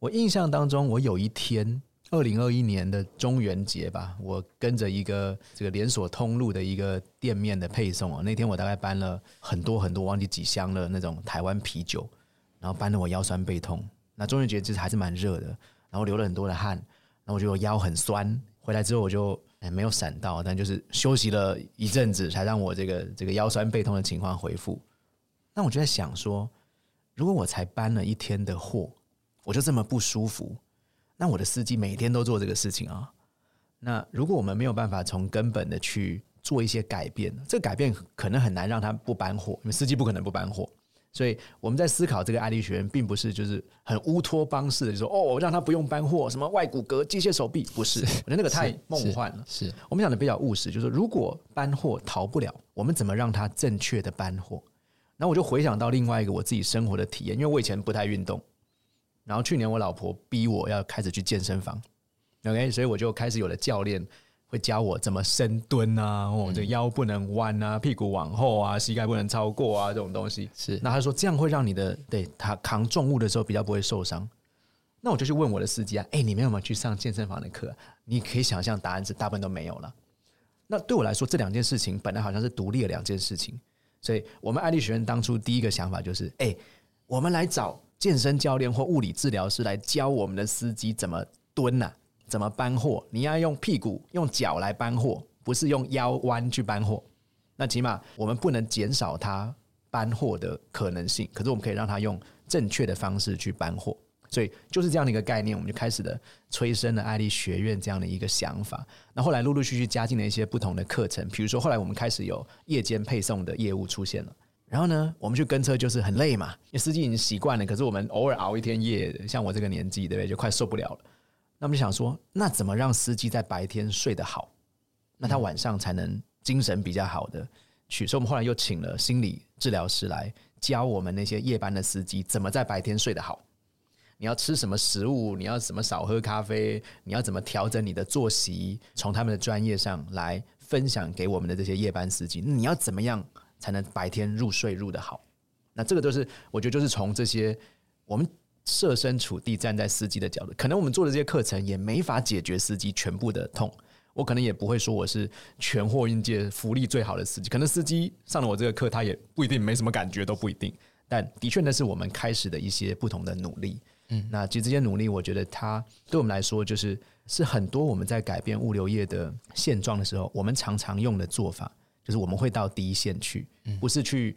我印象当中，我有一天，二零二一年的中元节吧，我跟着一个这个连锁通路的一个店面的配送哦，那天我大概搬了很多很多，忘记几箱了那种台湾啤酒，然后搬得我腰酸背痛。那中元节其实还是蛮热的，然后流了很多的汗，然后我觉得我腰很酸。回来之后我就没有闪到，但就是休息了一阵子，才让我这个这个腰酸背痛的情况恢复。那我就在想说，如果我才搬了一天的货。我就这么不舒服，那我的司机每天都做这个事情啊。那如果我们没有办法从根本的去做一些改变，这个改变可能很难让他不搬货，因为司机不可能不搬货。所以我们在思考这个爱丽学院，并不是就是很乌托邦式的，就说哦，我让他不用搬货，什么外骨骼、机械手臂，不是，我觉得那个太梦幻了。是，是我们讲的比较务实，就是如果搬货逃不了，我们怎么让他正确的搬货？然后我就回想到另外一个我自己生活的体验，因为我以前不太运动。然后去年我老婆逼我要开始去健身房，OK，所以我就开始有了教练会教我怎么深蹲啊，我、哦、这个腰不能弯啊，屁股往后啊，膝盖不能超过啊，这种东西是。那他说这样会让你的对他扛重物的时候比较不会受伤。那我就去问我的司机啊，哎，你们有没有去上健身房的课？你可以想象答案是大部分都没有了。那对我来说，这两件事情本来好像是独立的两件事情，所以我们爱丽学院当初第一个想法就是，哎，我们来找。健身教练或物理治疗师来教我们的司机怎么蹲呐，怎么搬货？你要用屁股、用脚来搬货，不是用腰弯去搬货。那起码我们不能减少他搬货的可能性，可是我们可以让他用正确的方式去搬货。所以就是这样的一个概念，我们就开始了催生了爱丽学院这样的一个想法。那后来陆陆续续加进了一些不同的课程，比如说后来我们开始有夜间配送的业务出现了。然后呢，我们去跟车就是很累嘛，因为司机已经习惯了。可是我们偶尔熬一天夜，像我这个年纪，对不对？就快受不了了。那我们就想说，那怎么让司机在白天睡得好？那他晚上才能精神比较好的去。所以我们后来又请了心理治疗师来教我们那些夜班的司机怎么在白天睡得好。你要吃什么食物，你要怎么少喝咖啡，你要怎么调整你的作息，从他们的专业上来分享给我们的这些夜班司机，你要怎么样才能白天入睡入得好？那这个就是我觉得就是从这些我们设身处地站在司机的角度，可能我们做的这些课程也没法解决司机全部的痛。我可能也不会说我是全货运界福利最好的司机，可能司机上了我这个课，他也不一定没什么感觉，都不一定。但的确，那是我们开始的一些不同的努力。嗯，那其实这些努力，我觉得它对我们来说，就是是很多我们在改变物流业的现状的时候，我们常常用的做法，就是我们会到第一线去，不是去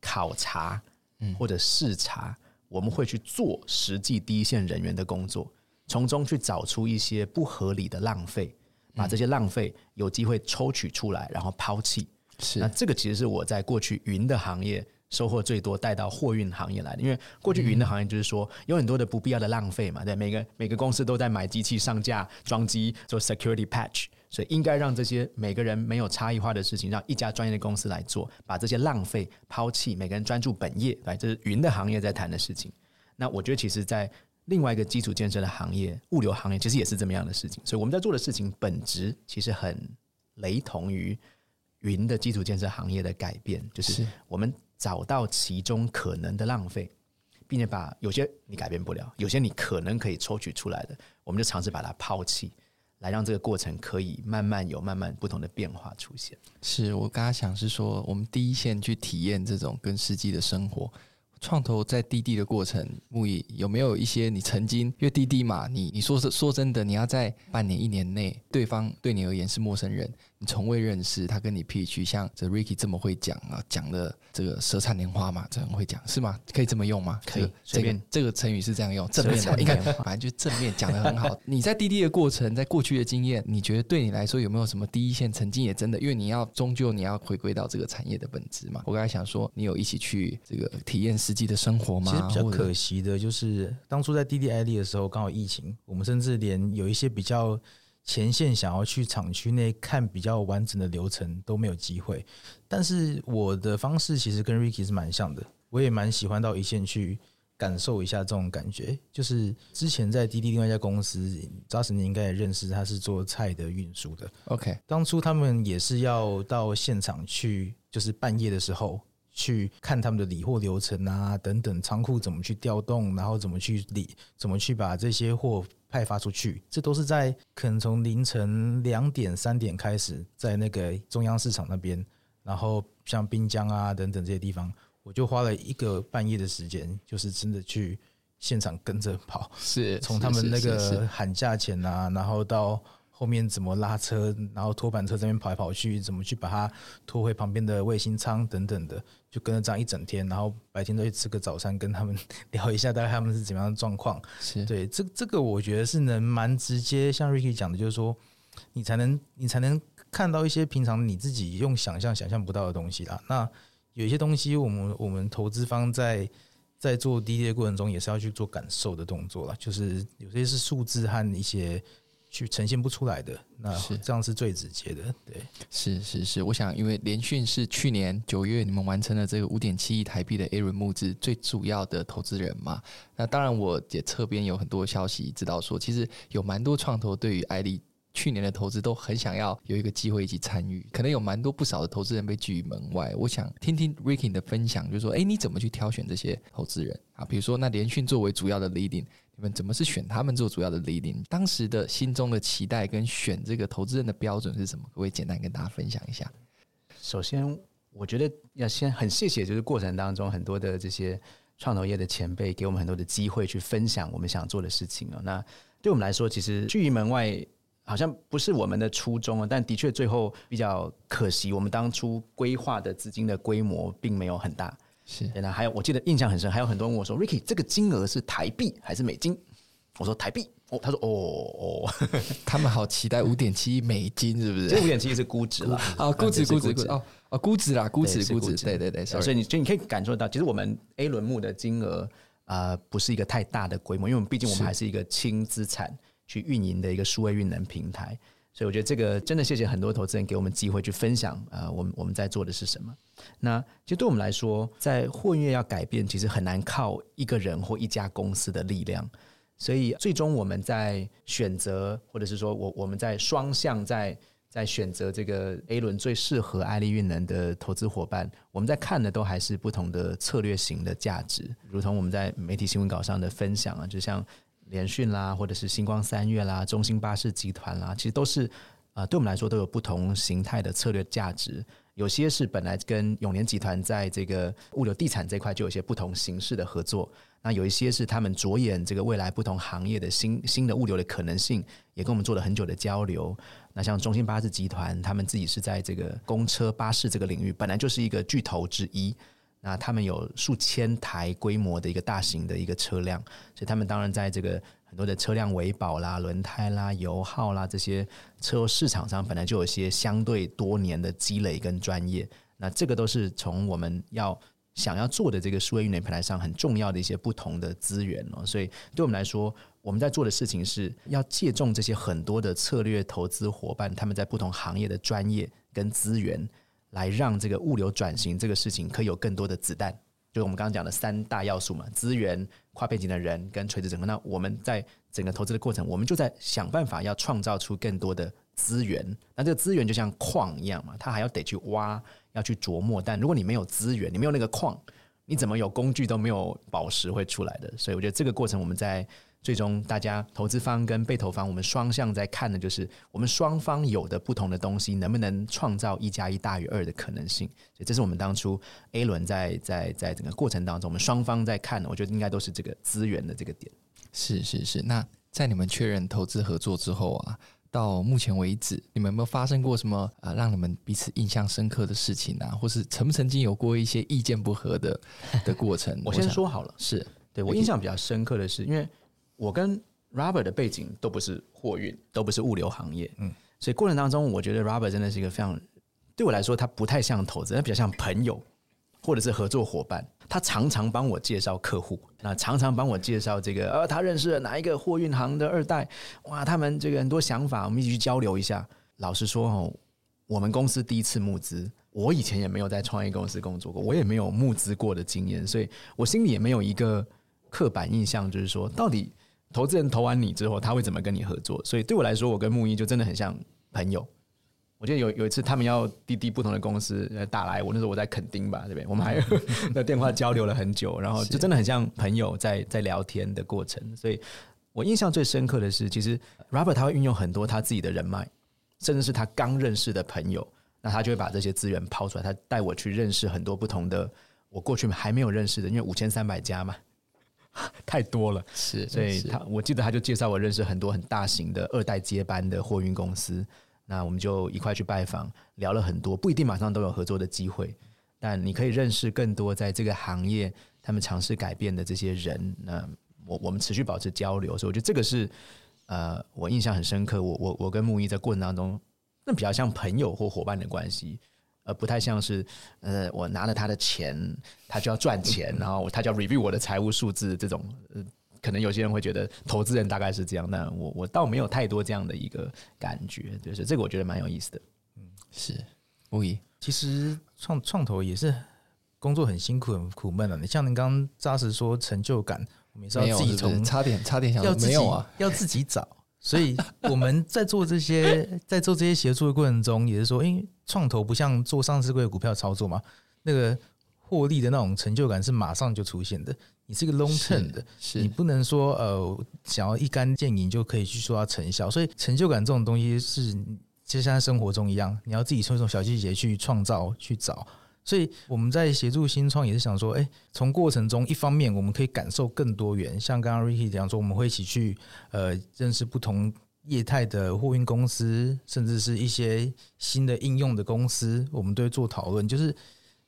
考察，或者视察，我们会去做实际第一线人员的工作，从中去找出一些不合理的浪费。把这些浪费有机会抽取出来，然后抛弃。是，那这个其实是我在过去云的行业收获最多，带到货运行业来的。因为过去云的行业就是说有很多的不必要的浪费嘛，对，每个每个公司都在买机器上架装机做 security patch，所以应该让这些每个人没有差异化的事情，让一家专业的公司来做，把这些浪费抛弃，每个人专注本业。来，这是云的行业在谈的事情。那我觉得其实，在另外一个基础建设的行业，物流行业其实也是这么样的事情，所以我们在做的事情本质其实很雷同于云的基础建设行业的改变，就是我们找到其中可能的浪费，并且把有些你改变不了，有些你可能可以抽取出来的，我们就尝试把它抛弃，来让这个过程可以慢慢有慢慢不同的变化出现。是我刚刚想是说，我们第一线去体验这种跟实际的生活。创投在滴滴的过程，木易有没有一些你曾经因为滴滴嘛？你你说是说真的，你要在半年一年内，对方对你而言是陌生人。你从未认识他，跟你 pitch 像这 Ricky 这么会讲啊，讲的这个舌灿莲花嘛，这很会讲是吗？可以这么用吗？可以，随便。这个成语是这样用，正面的，应该反正就正面讲的很好。你在滴滴的过程，在过去的经验，你觉得对你来说有没有什么第一线曾经也真的？因为你要终究你要回归到这个产业的本质嘛。我刚才想说，你有一起去这个体验实际的生活吗？其实比较可惜的就是当初在滴滴 ID 的时候，刚好疫情，我们甚至连有一些比较。前线想要去厂区内看比较完整的流程都没有机会，但是我的方式其实跟 Ricky 是蛮像的，我也蛮喜欢到一线去感受一下这种感觉。就是之前在滴滴另外一家公司，扎实你应该也认识，他是做菜的运输的。OK，当初他们也是要到现场去，就是半夜的时候去看他们的理货流程啊，等等仓库怎么去调动，然后怎么去理，怎么去把这些货。派发出去，这都是在可能从凌晨两点、三点开始，在那个中央市场那边，然后像滨江啊等等这些地方，我就花了一个半夜的时间，就是真的去现场跟着跑，是从他们那个喊价钱啊，然后到。后面怎么拉车，然后拖板车这边跑来跑去，怎么去把它拖回旁边的卫星舱等等的，就跟着这样一整天，然后白天都去吃个早餐，跟他们聊一下大概他们是怎么样的状况。是对，这这个我觉得是能蛮直接，像 Ricky 讲的，就是说你才能你才能看到一些平常你自己用想象想象不到的东西啦。那有一些东西，我们我们投资方在在做滴滴的过程中，也是要去做感受的动作啦，就是有些是数字和一些。去呈现不出来的，那是这样是最直接的。对，是是是，我想，因为联讯是去年九月你们完成了这个五点七亿台币的 A 轮募资最主要的投资人嘛。那当然，我也侧边有很多消息知道说，其实有蛮多创投对于艾利去年的投资都很想要有一个机会一起参与，可能有蛮多不少的投资人被拒于门外。我想听听 Ricky 的分享，就是说，哎，你怎么去挑选这些投资人啊？比如说，那联讯作为主要的 leading。你们怎么是选他们做主要的领领当时的心中的期待跟选这个投资人的标准是什么？可不可以简单跟大家分享一下？首先，我觉得要先很谢谢，就是过程当中很多的这些创投业的前辈给我们很多的机会去分享我们想做的事情啊。那对我们来说，其实拒于门外好像不是我们的初衷啊。但的确，最后比较可惜，我们当初规划的资金的规模并没有很大。是，那还有，我记得印象很深，还有很多人问我说：“Ricky，这个金额是台币还是美金？”我说：“台币。”哦，他说：“哦哦，他们好期待五点七亿美金，是不是？这五点七亿是估值了啊，估值，估值，估值哦哦，估值啦，估值，估值，对对对，所以你就你可以感受到，其实我们 A 轮目的金额啊、呃，不是一个太大的规模，因为我们毕竟我们还是一个轻资产去运营的一个数位运能平台。所以我觉得这个真的谢谢很多投资人给我们机会去分享啊、呃，我们我们在做的是什么。那其实对我们来说，在货运业要改变，其实很难靠一个人或一家公司的力量。所以最终我们在选择，或者是说我我们在双向在在选择这个 A 轮最适合爱立运能的投资伙伴，我们在看的都还是不同的策略型的价值，如同我们在媒体新闻稿上的分享啊，就像。联讯啦，或者是星光三月啦，中兴巴士集团啦，其实都是啊、呃，对我们来说都有不同形态的策略价值。有些是本来跟永联集团在这个物流地产这块就有些不同形式的合作。那有一些是他们着眼这个未来不同行业的新新的物流的可能性，也跟我们做了很久的交流。那像中兴巴士集团，他们自己是在这个公车巴士这个领域，本来就是一个巨头之一。那他们有数千台规模的一个大型的一个车辆，所以他们当然在这个很多的车辆维保啦、轮胎啦、油耗啦这些车市场上，本来就有一些相对多年的积累跟专业。那这个都是从我们要想要做的这个数位运能平台上很重要的一些不同的资源哦。所以对我们来说，我们在做的事情是要借重这些很多的策略投资伙伴他们在不同行业的专业跟资源。来让这个物流转型这个事情可以有更多的子弹，就是我们刚刚讲的三大要素嘛，资源、跨背景的人跟垂直整合。那我们在整个投资的过程，我们就在想办法要创造出更多的资源。那这个资源就像矿一样嘛，它还要得去挖，要去琢磨。但如果你没有资源，你没有那个矿，你怎么有工具都没有宝石会出来的。所以我觉得这个过程我们在。最终，大家投资方跟被投方，我们双向在看的就是我们双方有的不同的东西，能不能创造一加一大于二的可能性？所以，这是我们当初 A 轮在在在整个过程当中，我们双方在看的，我觉得应该都是这个资源的这个点。是是是。那在你们确认投资合作之后啊，到目前为止，你们有没有发生过什么啊让你们彼此印象深刻的事情啊？或是曾不曾经有过一些意见不合的的过程？我先说好了，是对我印象比较深刻的是，因为。我跟 Robert 的背景都不是货运，都不是物流行业，嗯，所以过程当中，我觉得 Robert 真的是一个非常，对我来说，他不太像投资人，他比较像朋友或者是合作伙伴。他常常帮我介绍客户，那常常帮我介绍这个，呃，他认识了哪一个货运行的二代，哇，他们这个很多想法，我们一起去交流一下。老实说哦，我们公司第一次募资，我以前也没有在创业公司工作过，我也没有募资过的经验，所以我心里也没有一个刻板印象，就是说到底。投资人投完你之后，他会怎么跟你合作？所以对我来说，我跟木一就真的很像朋友。我记得有有一次，他们要滴滴不同的公司打来，我那时候我在垦丁吧，这边我们还在电话交流了很久，然后就真的很像朋友在在聊天的过程。所以我印象最深刻的是，其实 Robert 他会运用很多他自己的人脉，甚至是他刚认识的朋友，那他就会把这些资源抛出来，他带我去认识很多不同的我过去还没有认识的，因为五千三百家嘛。太多了，是，所以他我记得他就介绍我认识很多很大型的二代接班的货运公司，那我们就一块去拜访，聊了很多，不一定马上都有合作的机会，但你可以认识更多在这个行业他们尝试改变的这些人，那我我们持续保持交流，所以我觉得这个是呃我印象很深刻，我我我跟木易在过程当中，那比较像朋友或伙伴的关系。呃，不太像是，呃，我拿了他的钱，他就要赚钱，然后他就要 review 我的财务数字这种，呃，可能有些人会觉得投资人大概是这样，但我我倒没有太多这样的一个感觉，就是这个我觉得蛮有意思的。嗯，是，无疑，其实创创投也是工作很辛苦很苦闷的。你像您刚刚扎实说成就感，我们是要自己从差点差点想要自己没有啊，要自己找。所以我们在做这些，在做这些协助的过程中，也是说，因为创投不像做上市柜的股票操作嘛，那个获利的那种成就感是马上就出现的。你是个 long term 的，是你不能说呃想要一竿见影就可以去说它成效。所以成就感这种东西是就像在生活中一样，你要自己从这种小细节去创造去找。所以我们在协助新创也是想说，哎，从过程中一方面我们可以感受更多元，像刚刚 Ricky 讲说，我们会一起去呃认识不同业态的货运公司，甚至是一些新的应用的公司，我们都会做讨论。就是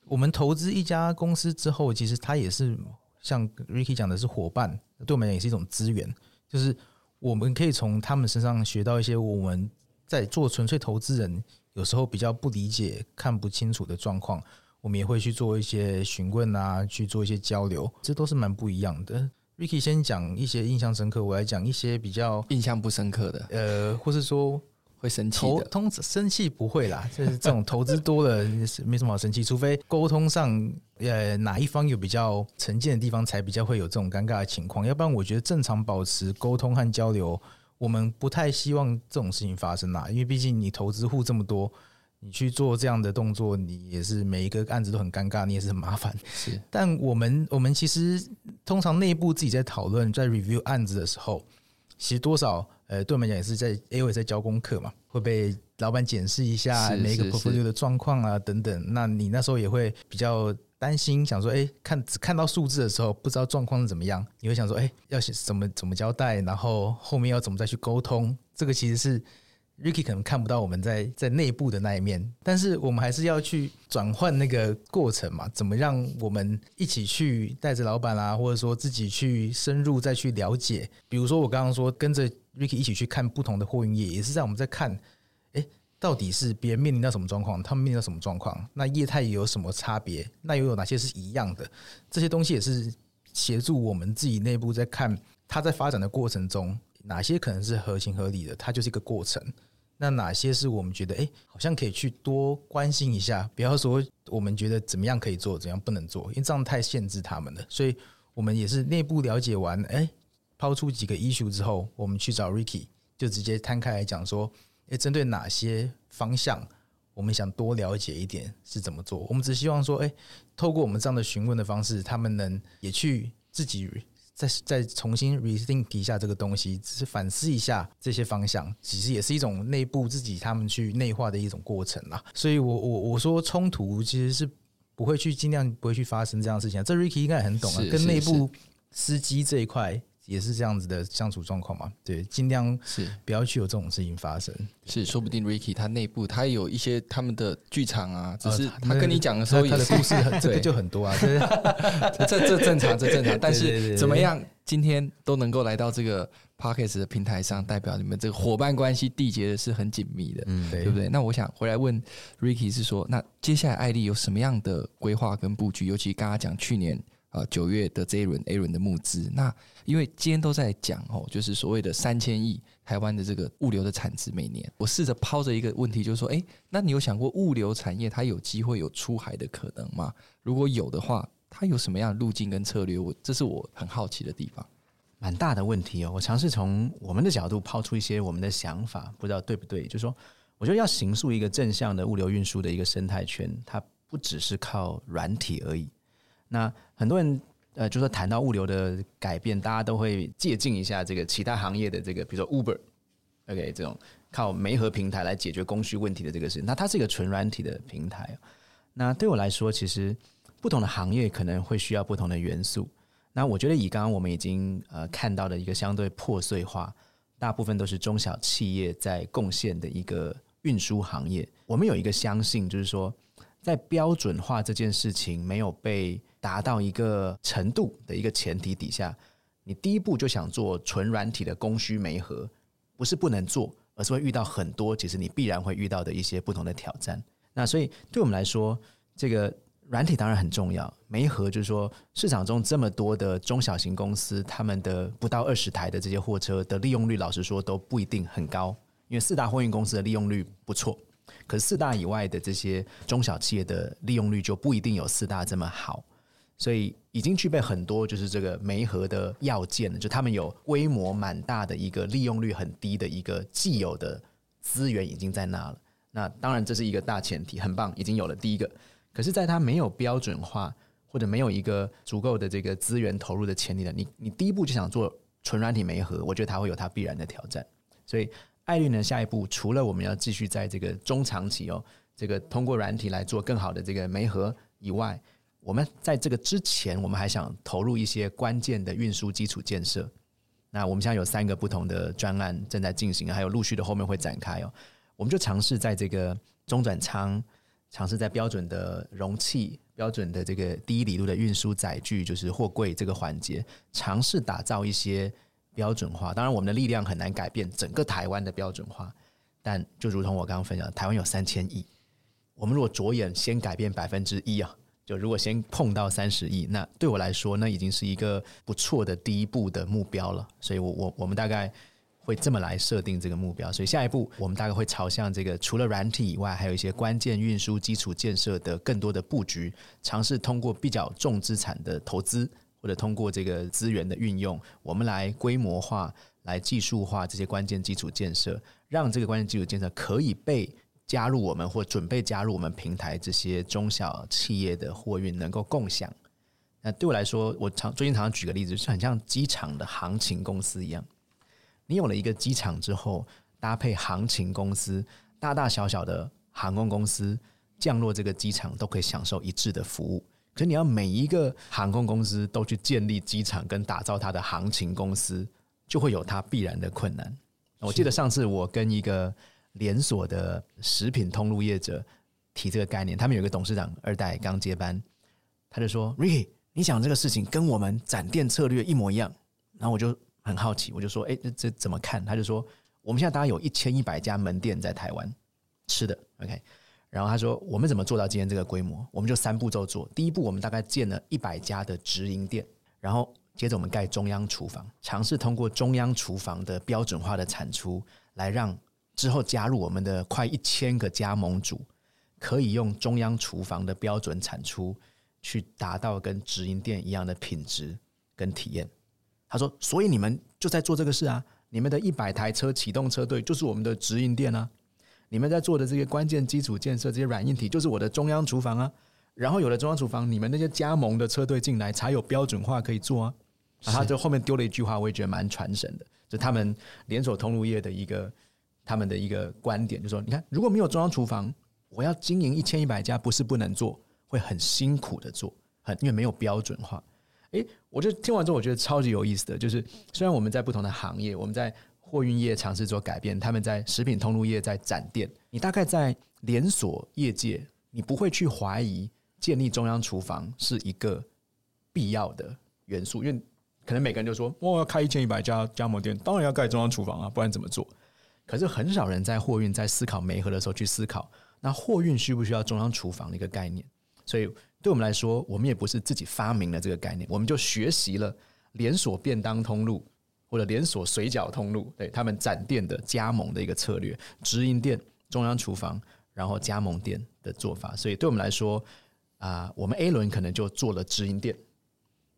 我们投资一家公司之后，其实它也是像 Ricky 讲的是伙伴，对我们也是一种资源，就是我们可以从他们身上学到一些我们在做纯粹投资人有时候比较不理解、看不清楚的状况。我们也会去做一些询问啊，去做一些交流，这都是蛮不一样的。Ricky 先讲一些印象深刻，我来讲一些比较印象不深刻的，呃，或是说会生气的。通生气不会啦，就是这种投资多了 没什么好生气，除非沟通上呃哪一方有比较成见的地方，才比较会有这种尴尬的情况。要不然，我觉得正常保持沟通和交流，我们不太希望这种事情发生啦。因为毕竟你投资户这么多。你去做这样的动作，你也是每一个案子都很尴尬，你也是很麻烦。是，但我们我们其实通常内部自己在讨论，在 review 案子的时候，其实多少呃，对我们讲也是在 A 位在教功课嘛，会被老板检视一下每一个 portfolio 的状况啊等等。那你那时候也会比较担心，想说，哎，看只看到数字的时候，不知道状况是怎么样，你会想说，哎，要写怎么怎么交代，然后后面要怎么再去沟通，这个其实是。Ricky 可能看不到我们在在内部的那一面，但是我们还是要去转换那个过程嘛？怎么让我们一起去带着老板啊，或者说自己去深入再去了解？比如说我刚刚说跟着 Ricky 一起去看不同的货运业，也是在我们在看，哎，到底是别人面临到什么状况，他们面临到什么状况？那业态有什么差别？那又有哪些是一样的？这些东西也是协助我们自己内部在看它在发展的过程中，哪些可能是合情合理的？它就是一个过程。那哪些是我们觉得哎、好像可以去多关心一下？不要说我们觉得怎么样可以做，怎样不能做，因为这样太限制他们了。所以我们也是内部了解完，哎、抛出几个 issue 之后，我们去找 Ricky，就直接摊开来讲说，哎、针对哪些方向，我们想多了解一点是怎么做。我们只希望说，哎、透过我们这样的询问的方式，他们能也去自己。再再重新 rethink 一下这个东西，只是反思一下这些方向，其实也是一种内部自己他们去内化的一种过程啦。所以我我我说冲突其实是不会去尽量不会去发生这样的事情，这 Ricky 应该也很懂啊，跟内部司机这一块。也是这样子的相处状况嘛？对，尽量是不要去有这种事情发生。是，说不定 Ricky 他内部他有一些他们的剧场啊，只是他跟你讲的时候，他的故事很 这个就很多啊。这 这正常，这正常。但是怎么样，今天都能够来到这个 Parkes 的平台上，代表你们这个伙伴关系缔结的是很紧密的，嗯，对不对？那我想回来问 Ricky 是说，那接下来艾丽有什么样的规划跟布局？尤其刚刚讲去年。呃，九月的这一轮 A 轮的募资，那因为今天都在讲哦，就是所谓的三千亿台湾的这个物流的产值每年，我试着抛着一个问题，就是说，诶，那你有想过物流产业它有机会有出海的可能吗？如果有的话，它有什么样的路径跟策略？我这是我很好奇的地方。蛮大的问题哦，我尝试从我们的角度抛出一些我们的想法，不知道对不对？就是说，我觉得要形塑一个正向的物流运输的一个生态圈，它不只是靠软体而已。那很多人呃，就说谈到物流的改变，大家都会借鉴一下这个其他行业的这个，比如说 Uber，OK，这种靠媒合平台来解决供需问题的这个事情。那它是一个纯软体的平台。那对我来说，其实不同的行业可能会需要不同的元素。那我觉得以刚刚我们已经呃看到的一个相对破碎化，大部分都是中小企业在贡献的一个运输行业。我们有一个相信，就是说。在标准化这件事情没有被达到一个程度的一个前提底下，你第一步就想做纯软体的供需媒合，不是不能做，而是会遇到很多其实你必然会遇到的一些不同的挑战。那所以对我们来说，这个软体当然很重要。媒合就是说，市场中这么多的中小型公司，他们的不到二十台的这些货车的利用率，老实说都不一定很高，因为四大货运公司的利用率不错。可是四大以外的这些中小企业的利用率就不一定有四大这么好，所以已经具备很多就是这个媒合的要件了，就他们有规模蛮大的一个利用率很低的一个既有的资源已经在那了。那当然这是一个大前提，很棒，已经有了第一个。可是，在它没有标准化或者没有一个足够的这个资源投入的前提的，你你第一步就想做纯软体媒合，我觉得它会有它必然的挑战，所以。艾律呢？下一步除了我们要继续在这个中长期哦，这个通过软体来做更好的这个媒合以外，我们在这个之前，我们还想投入一些关键的运输基础建设。那我们现在有三个不同的专案正在进行，还有陆续的后面会展开哦。我们就尝试在这个中转舱，尝试在标准的容器、标准的这个第一里路的运输载具，就是货柜这个环节，尝试打造一些。标准化，当然我们的力量很难改变整个台湾的标准化，但就如同我刚刚分享，台湾有三千亿，我们如果着眼先改变百分之一啊，就如果先碰到三十亿，那对我来说，那已经是一个不错的第一步的目标了。所以我，我我们大概会这么来设定这个目标。所以下一步我们大概会朝向这个除了软体以外，还有一些关键运输基础建设的更多的布局，尝试通过比较重资产的投资，或者通过这个资源的运用，我们来规模化、来技术化这些关键基础建设，让这个关键基础建设可以被加入我们或准备加入我们平台这些中小企业的货运能够共享。那对我来说，我常最近常常举个例子，就是很像机场的航勤公司一样。你有了一个机场之后，搭配航勤公司，大大小小的航空公司降落这个机场都可以享受一致的服务。可是你要每一个航空公司都去建立机场跟打造它的航勤公司，就会有它必然的困难。我记得上次我跟一个连锁的食品通路业者提这个概念，他们有一个董事长二代刚接班，他就说：“Ricky。”你想这个事情跟我们展店策略一模一样，然后我就很好奇，我就说：“哎，这这怎么看？”他就说：“我们现在大概有一千一百家门店在台湾吃的，OK。”然后他说：“我们怎么做到今天这个规模？我们就三步骤做。第一步，我们大概建了一百家的直营店，然后接着我们盖中央厨房，尝试通过中央厨房的标准化的产出，来让之后加入我们的快一千个加盟主可以用中央厨房的标准产出。”去达到跟直营店一样的品质跟体验。他说：“所以你们就在做这个事啊！你们的一百台车启动车队就是我们的直营店啊！你们在做的这些关键基础建设、这些软硬体就是我的中央厨房啊！然后有了中央厨房，你们那些加盟的车队进来才有标准化可以做啊！”然后他就后面丢了一句话，我也觉得蛮传神的，就他们连锁通路业的一个他们的一个观点，就是说：“你看，如果没有中央厨房，我要经营一千一百家，不是不能做。”会很辛苦的做，很因为没有标准化。诶，我就听完之后，我觉得超级有意思的，就是虽然我们在不同的行业，我们在货运业尝试做改变，他们在食品通路业在展店，你大概在连锁业界，你不会去怀疑建立中央厨房是一个必要的元素，因为可能每个人就说，我要开一千一百家加盟店，当然要盖中央厨房啊，不然怎么做？可是很少人在货运在思考煤核的时候去思考，那货运需不需要中央厨房的一个概念？所以，对我们来说，我们也不是自己发明了这个概念，我们就学习了连锁便当通路或者连锁水饺通路，对他们展店的加盟的一个策略，直营店、中央厨房，然后加盟店的做法。所以，对我们来说，啊，我们 A 轮可能就做了直营店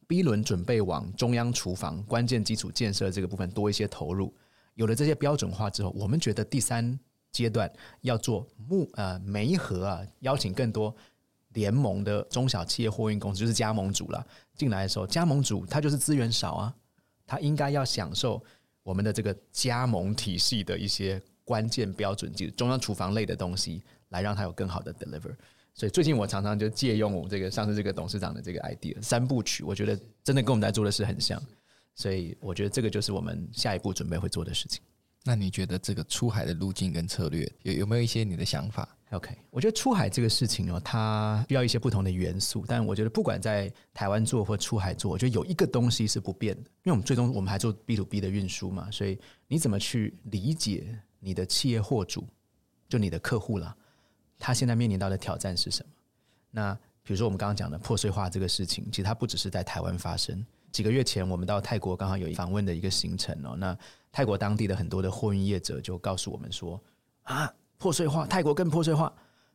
，B 轮准备往中央厨房关键基础建设这个部分多一些投入。有了这些标准化之后，我们觉得第三阶段要做木呃媒合啊，邀请更多。联盟的中小企业货运公司就是加盟主了。进来的时候，加盟主他就是资源少啊，他应该要享受我们的这个加盟体系的一些关键标准，就是中央厨房类的东西，来让他有更好的 deliver。所以最近我常常就借用我们这个上次这个董事长的这个 idea 三部曲，我觉得真的跟我们在做的事很像。所以我觉得这个就是我们下一步准备会做的事情。那你觉得这个出海的路径跟策略有有没有一些你的想法？OK，我觉得出海这个事情哦，它需要一些不同的元素。但我觉得不管在台湾做或出海做，我觉得有一个东西是不变的，因为我们最终我们还做 B to B 的运输嘛，所以你怎么去理解你的企业货主，就你的客户啦，他现在面临到的挑战是什么？那比如说我们刚刚讲的破碎化这个事情，其实它不只是在台湾发生。几个月前我们到泰国刚好有访问的一个行程哦，那泰国当地的很多的货运业者就告诉我们说啊。破碎化，泰国更破碎化。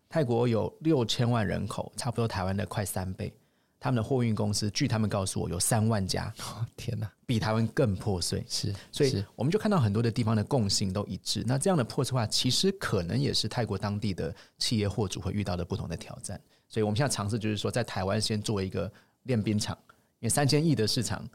泰国有六千万人口，差不多台湾的快三倍。他们的货运公司，据他们告诉我，有三万家。哦，天哪，比台湾更破碎。是，所以我们就看到很多的地方的共性都一致。那这样的破碎化，其实可能也是泰国当地的企业货主会遇到的不同的挑战。所以我们现在尝试就是说，在台湾先做一个练兵场，因为三千亿的市场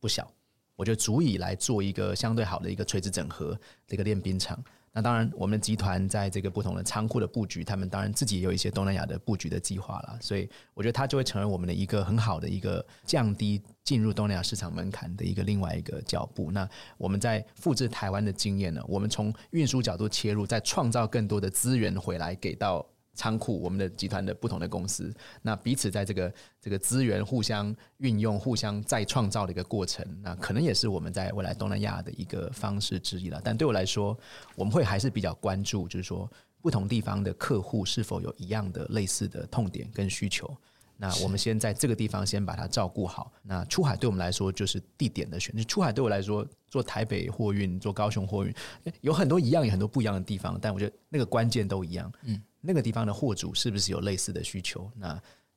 不小，我觉得足以来做一个相对好的一个垂直整合这个练兵场。那当然，我们集团在这个不同的仓库的布局，他们当然自己也有一些东南亚的布局的计划了。所以，我觉得它就会成为我们的一个很好的一个降低进入东南亚市场门槛的一个另外一个脚步。那我们在复制台湾的经验呢，我们从运输角度切入，再创造更多的资源回来给到。仓库，我们的集团的不同的公司，那彼此在这个这个资源互相运用、互相再创造的一个过程，那可能也是我们在未来东南亚的一个方式之一了。但对我来说，我们会还是比较关注，就是说不同地方的客户是否有一样的类似的痛点跟需求。那我们先在这个地方先把它照顾好。那出海对我们来说就是地点的选择。出海对我来说，做台北货运、做高雄货运，有很多一样，有很多不一样的地方。但我觉得那个关键都一样。嗯，那个地方的货主是不是有类似的需求？那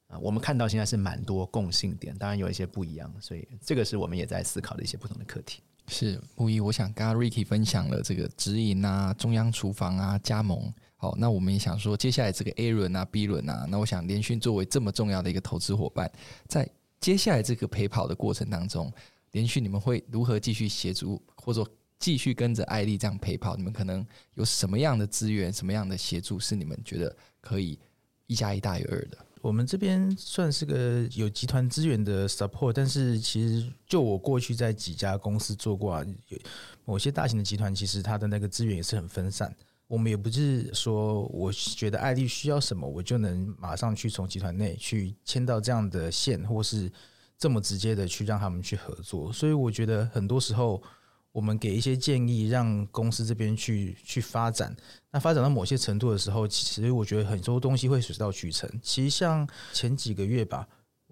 啊，我们看到现在是蛮多共性点，当然有一些不一样。所以这个是我们也在思考的一些不同的课题。是木易，我想刚刚 Ricky 分享了这个直营啊、中央厨房啊、加盟。好，那我们也想说，接下来这个 A 轮啊、B 轮啊，那我想联讯作为这么重要的一个投资伙伴，在接下来这个陪跑的过程当中，联讯你们会如何继续协助，或者继续跟着爱丽这样陪跑？你们可能有什么样的资源、什么样的协助，是你们觉得可以一加一大于二的？我们这边算是个有集团资源的 support，但是其实就我过去在几家公司做过啊，有某些大型的集团，其实它的那个资源也是很分散。我们也不是说，我觉得爱丽需要什么，我就能马上去从集团内去签到这样的线，或是这么直接的去让他们去合作。所以我觉得很多时候，我们给一些建议，让公司这边去去发展。那发展到某些程度的时候，其实我觉得很多东西会水到渠成。其实像前几个月吧，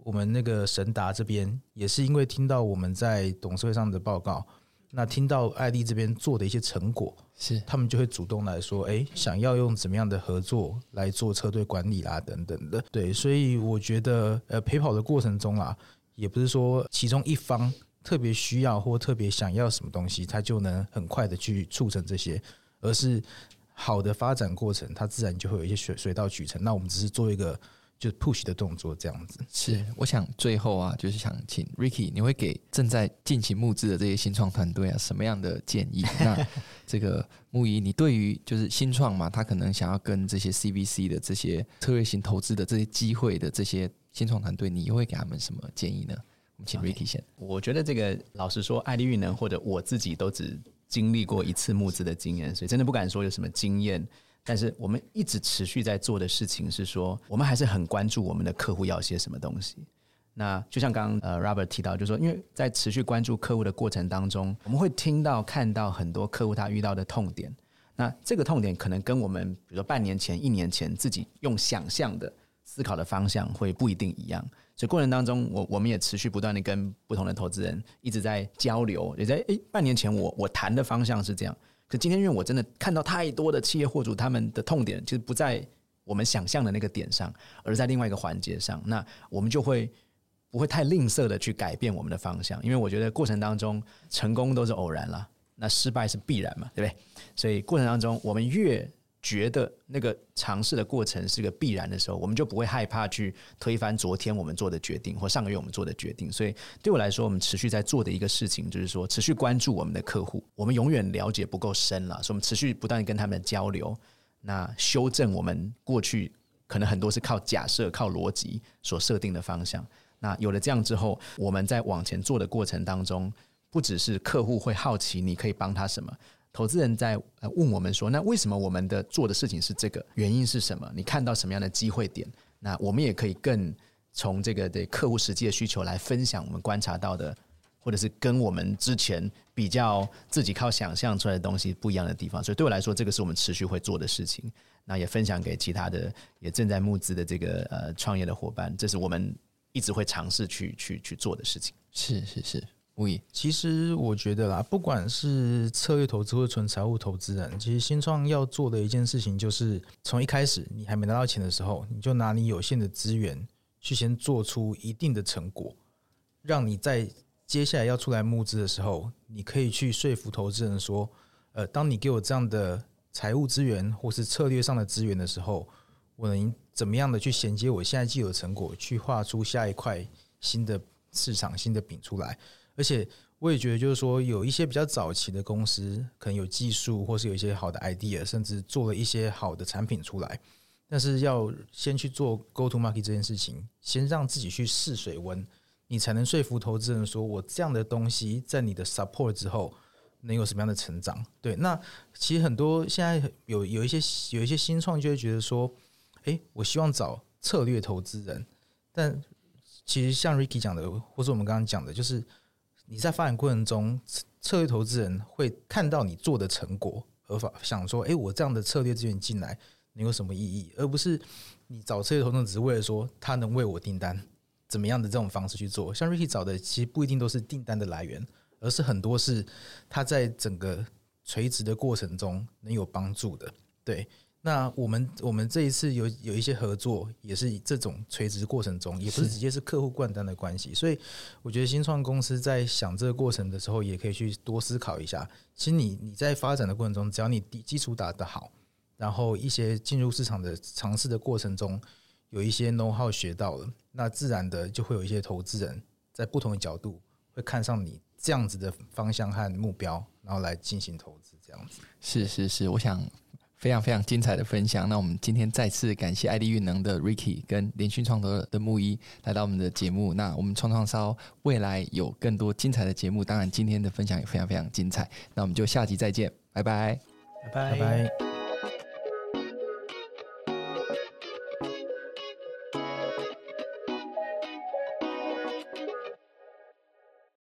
我们那个神达这边也是因为听到我们在董事会上的报告。那听到爱丽这边做的一些成果，是他们就会主动来说，哎，想要用怎么样的合作来做车队管理啦，等等的。对，所以我觉得，呃，陪跑的过程中啊，也不是说其中一方特别需要或特别想要什么东西，他就能很快的去促成这些，而是好的发展过程，它自然就会有一些水水到渠成。那我们只是做一个。就 push 的动作这样子是，我想最后啊，就是想请 Ricky，你会给正在进行募资的这些新创团队啊，什么样的建议？那这个牧宜，你对于就是新创嘛，他可能想要跟这些 CVC 的这些策略型投资的这些机会的这些新创团队，你又会给他们什么建议呢？我们请 Ricky 先。Okay. 我觉得这个老实说，爱立运能或者我自己都只经历过一次募资的经验，所以真的不敢说有什么经验。但是我们一直持续在做的事情是说，我们还是很关注我们的客户要些什么东西。那就像刚刚呃 Robert 提到，就是说，因为在持续关注客户的过程当中，我们会听到看到很多客户他遇到的痛点。那这个痛点可能跟我们比如说半年前、一年前自己用想象的思考的方向会不一定一样。所以过程当中，我我们也持续不断的跟不同的投资人一直在交流，也在诶半年前我我谈的方向是这样。可今天，因为我真的看到太多的企业货主，他们的痛点其实不在我们想象的那个点上，而在另外一个环节上。那我们就会不会太吝啬的去改变我们的方向，因为我觉得过程当中成功都是偶然了，那失败是必然嘛，对不对？所以过程当中，我们越觉得那个尝试的过程是个必然的时候，我们就不会害怕去推翻昨天我们做的决定或上个月我们做的决定。所以对我来说，我们持续在做的一个事情就是说，持续关注我们的客户。我们永远了解不够深了，所以我们持续不断跟他们交流，那修正我们过去可能很多是靠假设、靠逻辑所设定的方向。那有了这样之后，我们在往前做的过程当中，不只是客户会好奇你可以帮他什么。投资人在问我们说：“那为什么我们的做的事情是这个？原因是什么？你看到什么样的机会点？那我们也可以更从这个对客户实际的需求来分享我们观察到的，或者是跟我们之前比较自己靠想象出来的东西不一样的地方。所以对我来说，这个是我们持续会做的事情。那也分享给其他的也正在募资的这个呃创业的伙伴，这是我们一直会尝试去去去做的事情。是是是。”其实我觉得啦，不管是策略投资或纯财务投资人，其实新创要做的一件事情，就是从一开始你还没拿到钱的时候，你就拿你有限的资源去先做出一定的成果，让你在接下来要出来募资的时候，你可以去说服投资人说，呃，当你给我这样的财务资源或是策略上的资源的时候，我能怎么样的去衔接我现在既有的成果，去画出下一块新的市场、新的饼出来。而且我也觉得，就是说，有一些比较早期的公司，可能有技术，或是有一些好的 idea，甚至做了一些好的产品出来。但是要先去做 go to market 这件事情，先让自己去试水温，你才能说服投资人说，我这样的东西在你的 support 之后，能有什么样的成长？对，那其实很多现在有有一些有一些新创就会觉得说，诶，我希望找策略投资人，但其实像 Ricky 讲的，或是我们刚刚讲的，就是。你在发展过程中，策略投资人会看到你做的成果，而想说：“诶，我这样的策略资源进来，能有什么意义，而不是你找策略投资人只是为了说他能为我订单怎么样的这种方式去做。像 Ricky 找的其实不一定都是订单的来源，而是很多是他在整个垂直的过程中能有帮助的，对。那我们我们这一次有有一些合作，也是这种垂直过程中，也不是直接是客户贯单的关系，所以我觉得新创公司在想这个过程的时候，也可以去多思考一下。其实你你在发展的过程中，只要你底基础打得好，然后一些进入市场的尝试的过程中，有一些 know how 学到了，那自然的就会有一些投资人在不同的角度会看上你这样子的方向和目标，然后来进行投资。这样子是是是，我想。非常非常精彩的分享。那我们今天再次感谢爱迪运能的 Ricky 跟联讯创投的木一来到我们的节目。那我们创创烧未来有更多精彩的节目，当然今天的分享也非常非常精彩。那我们就下集再见，拜，拜拜。拜拜。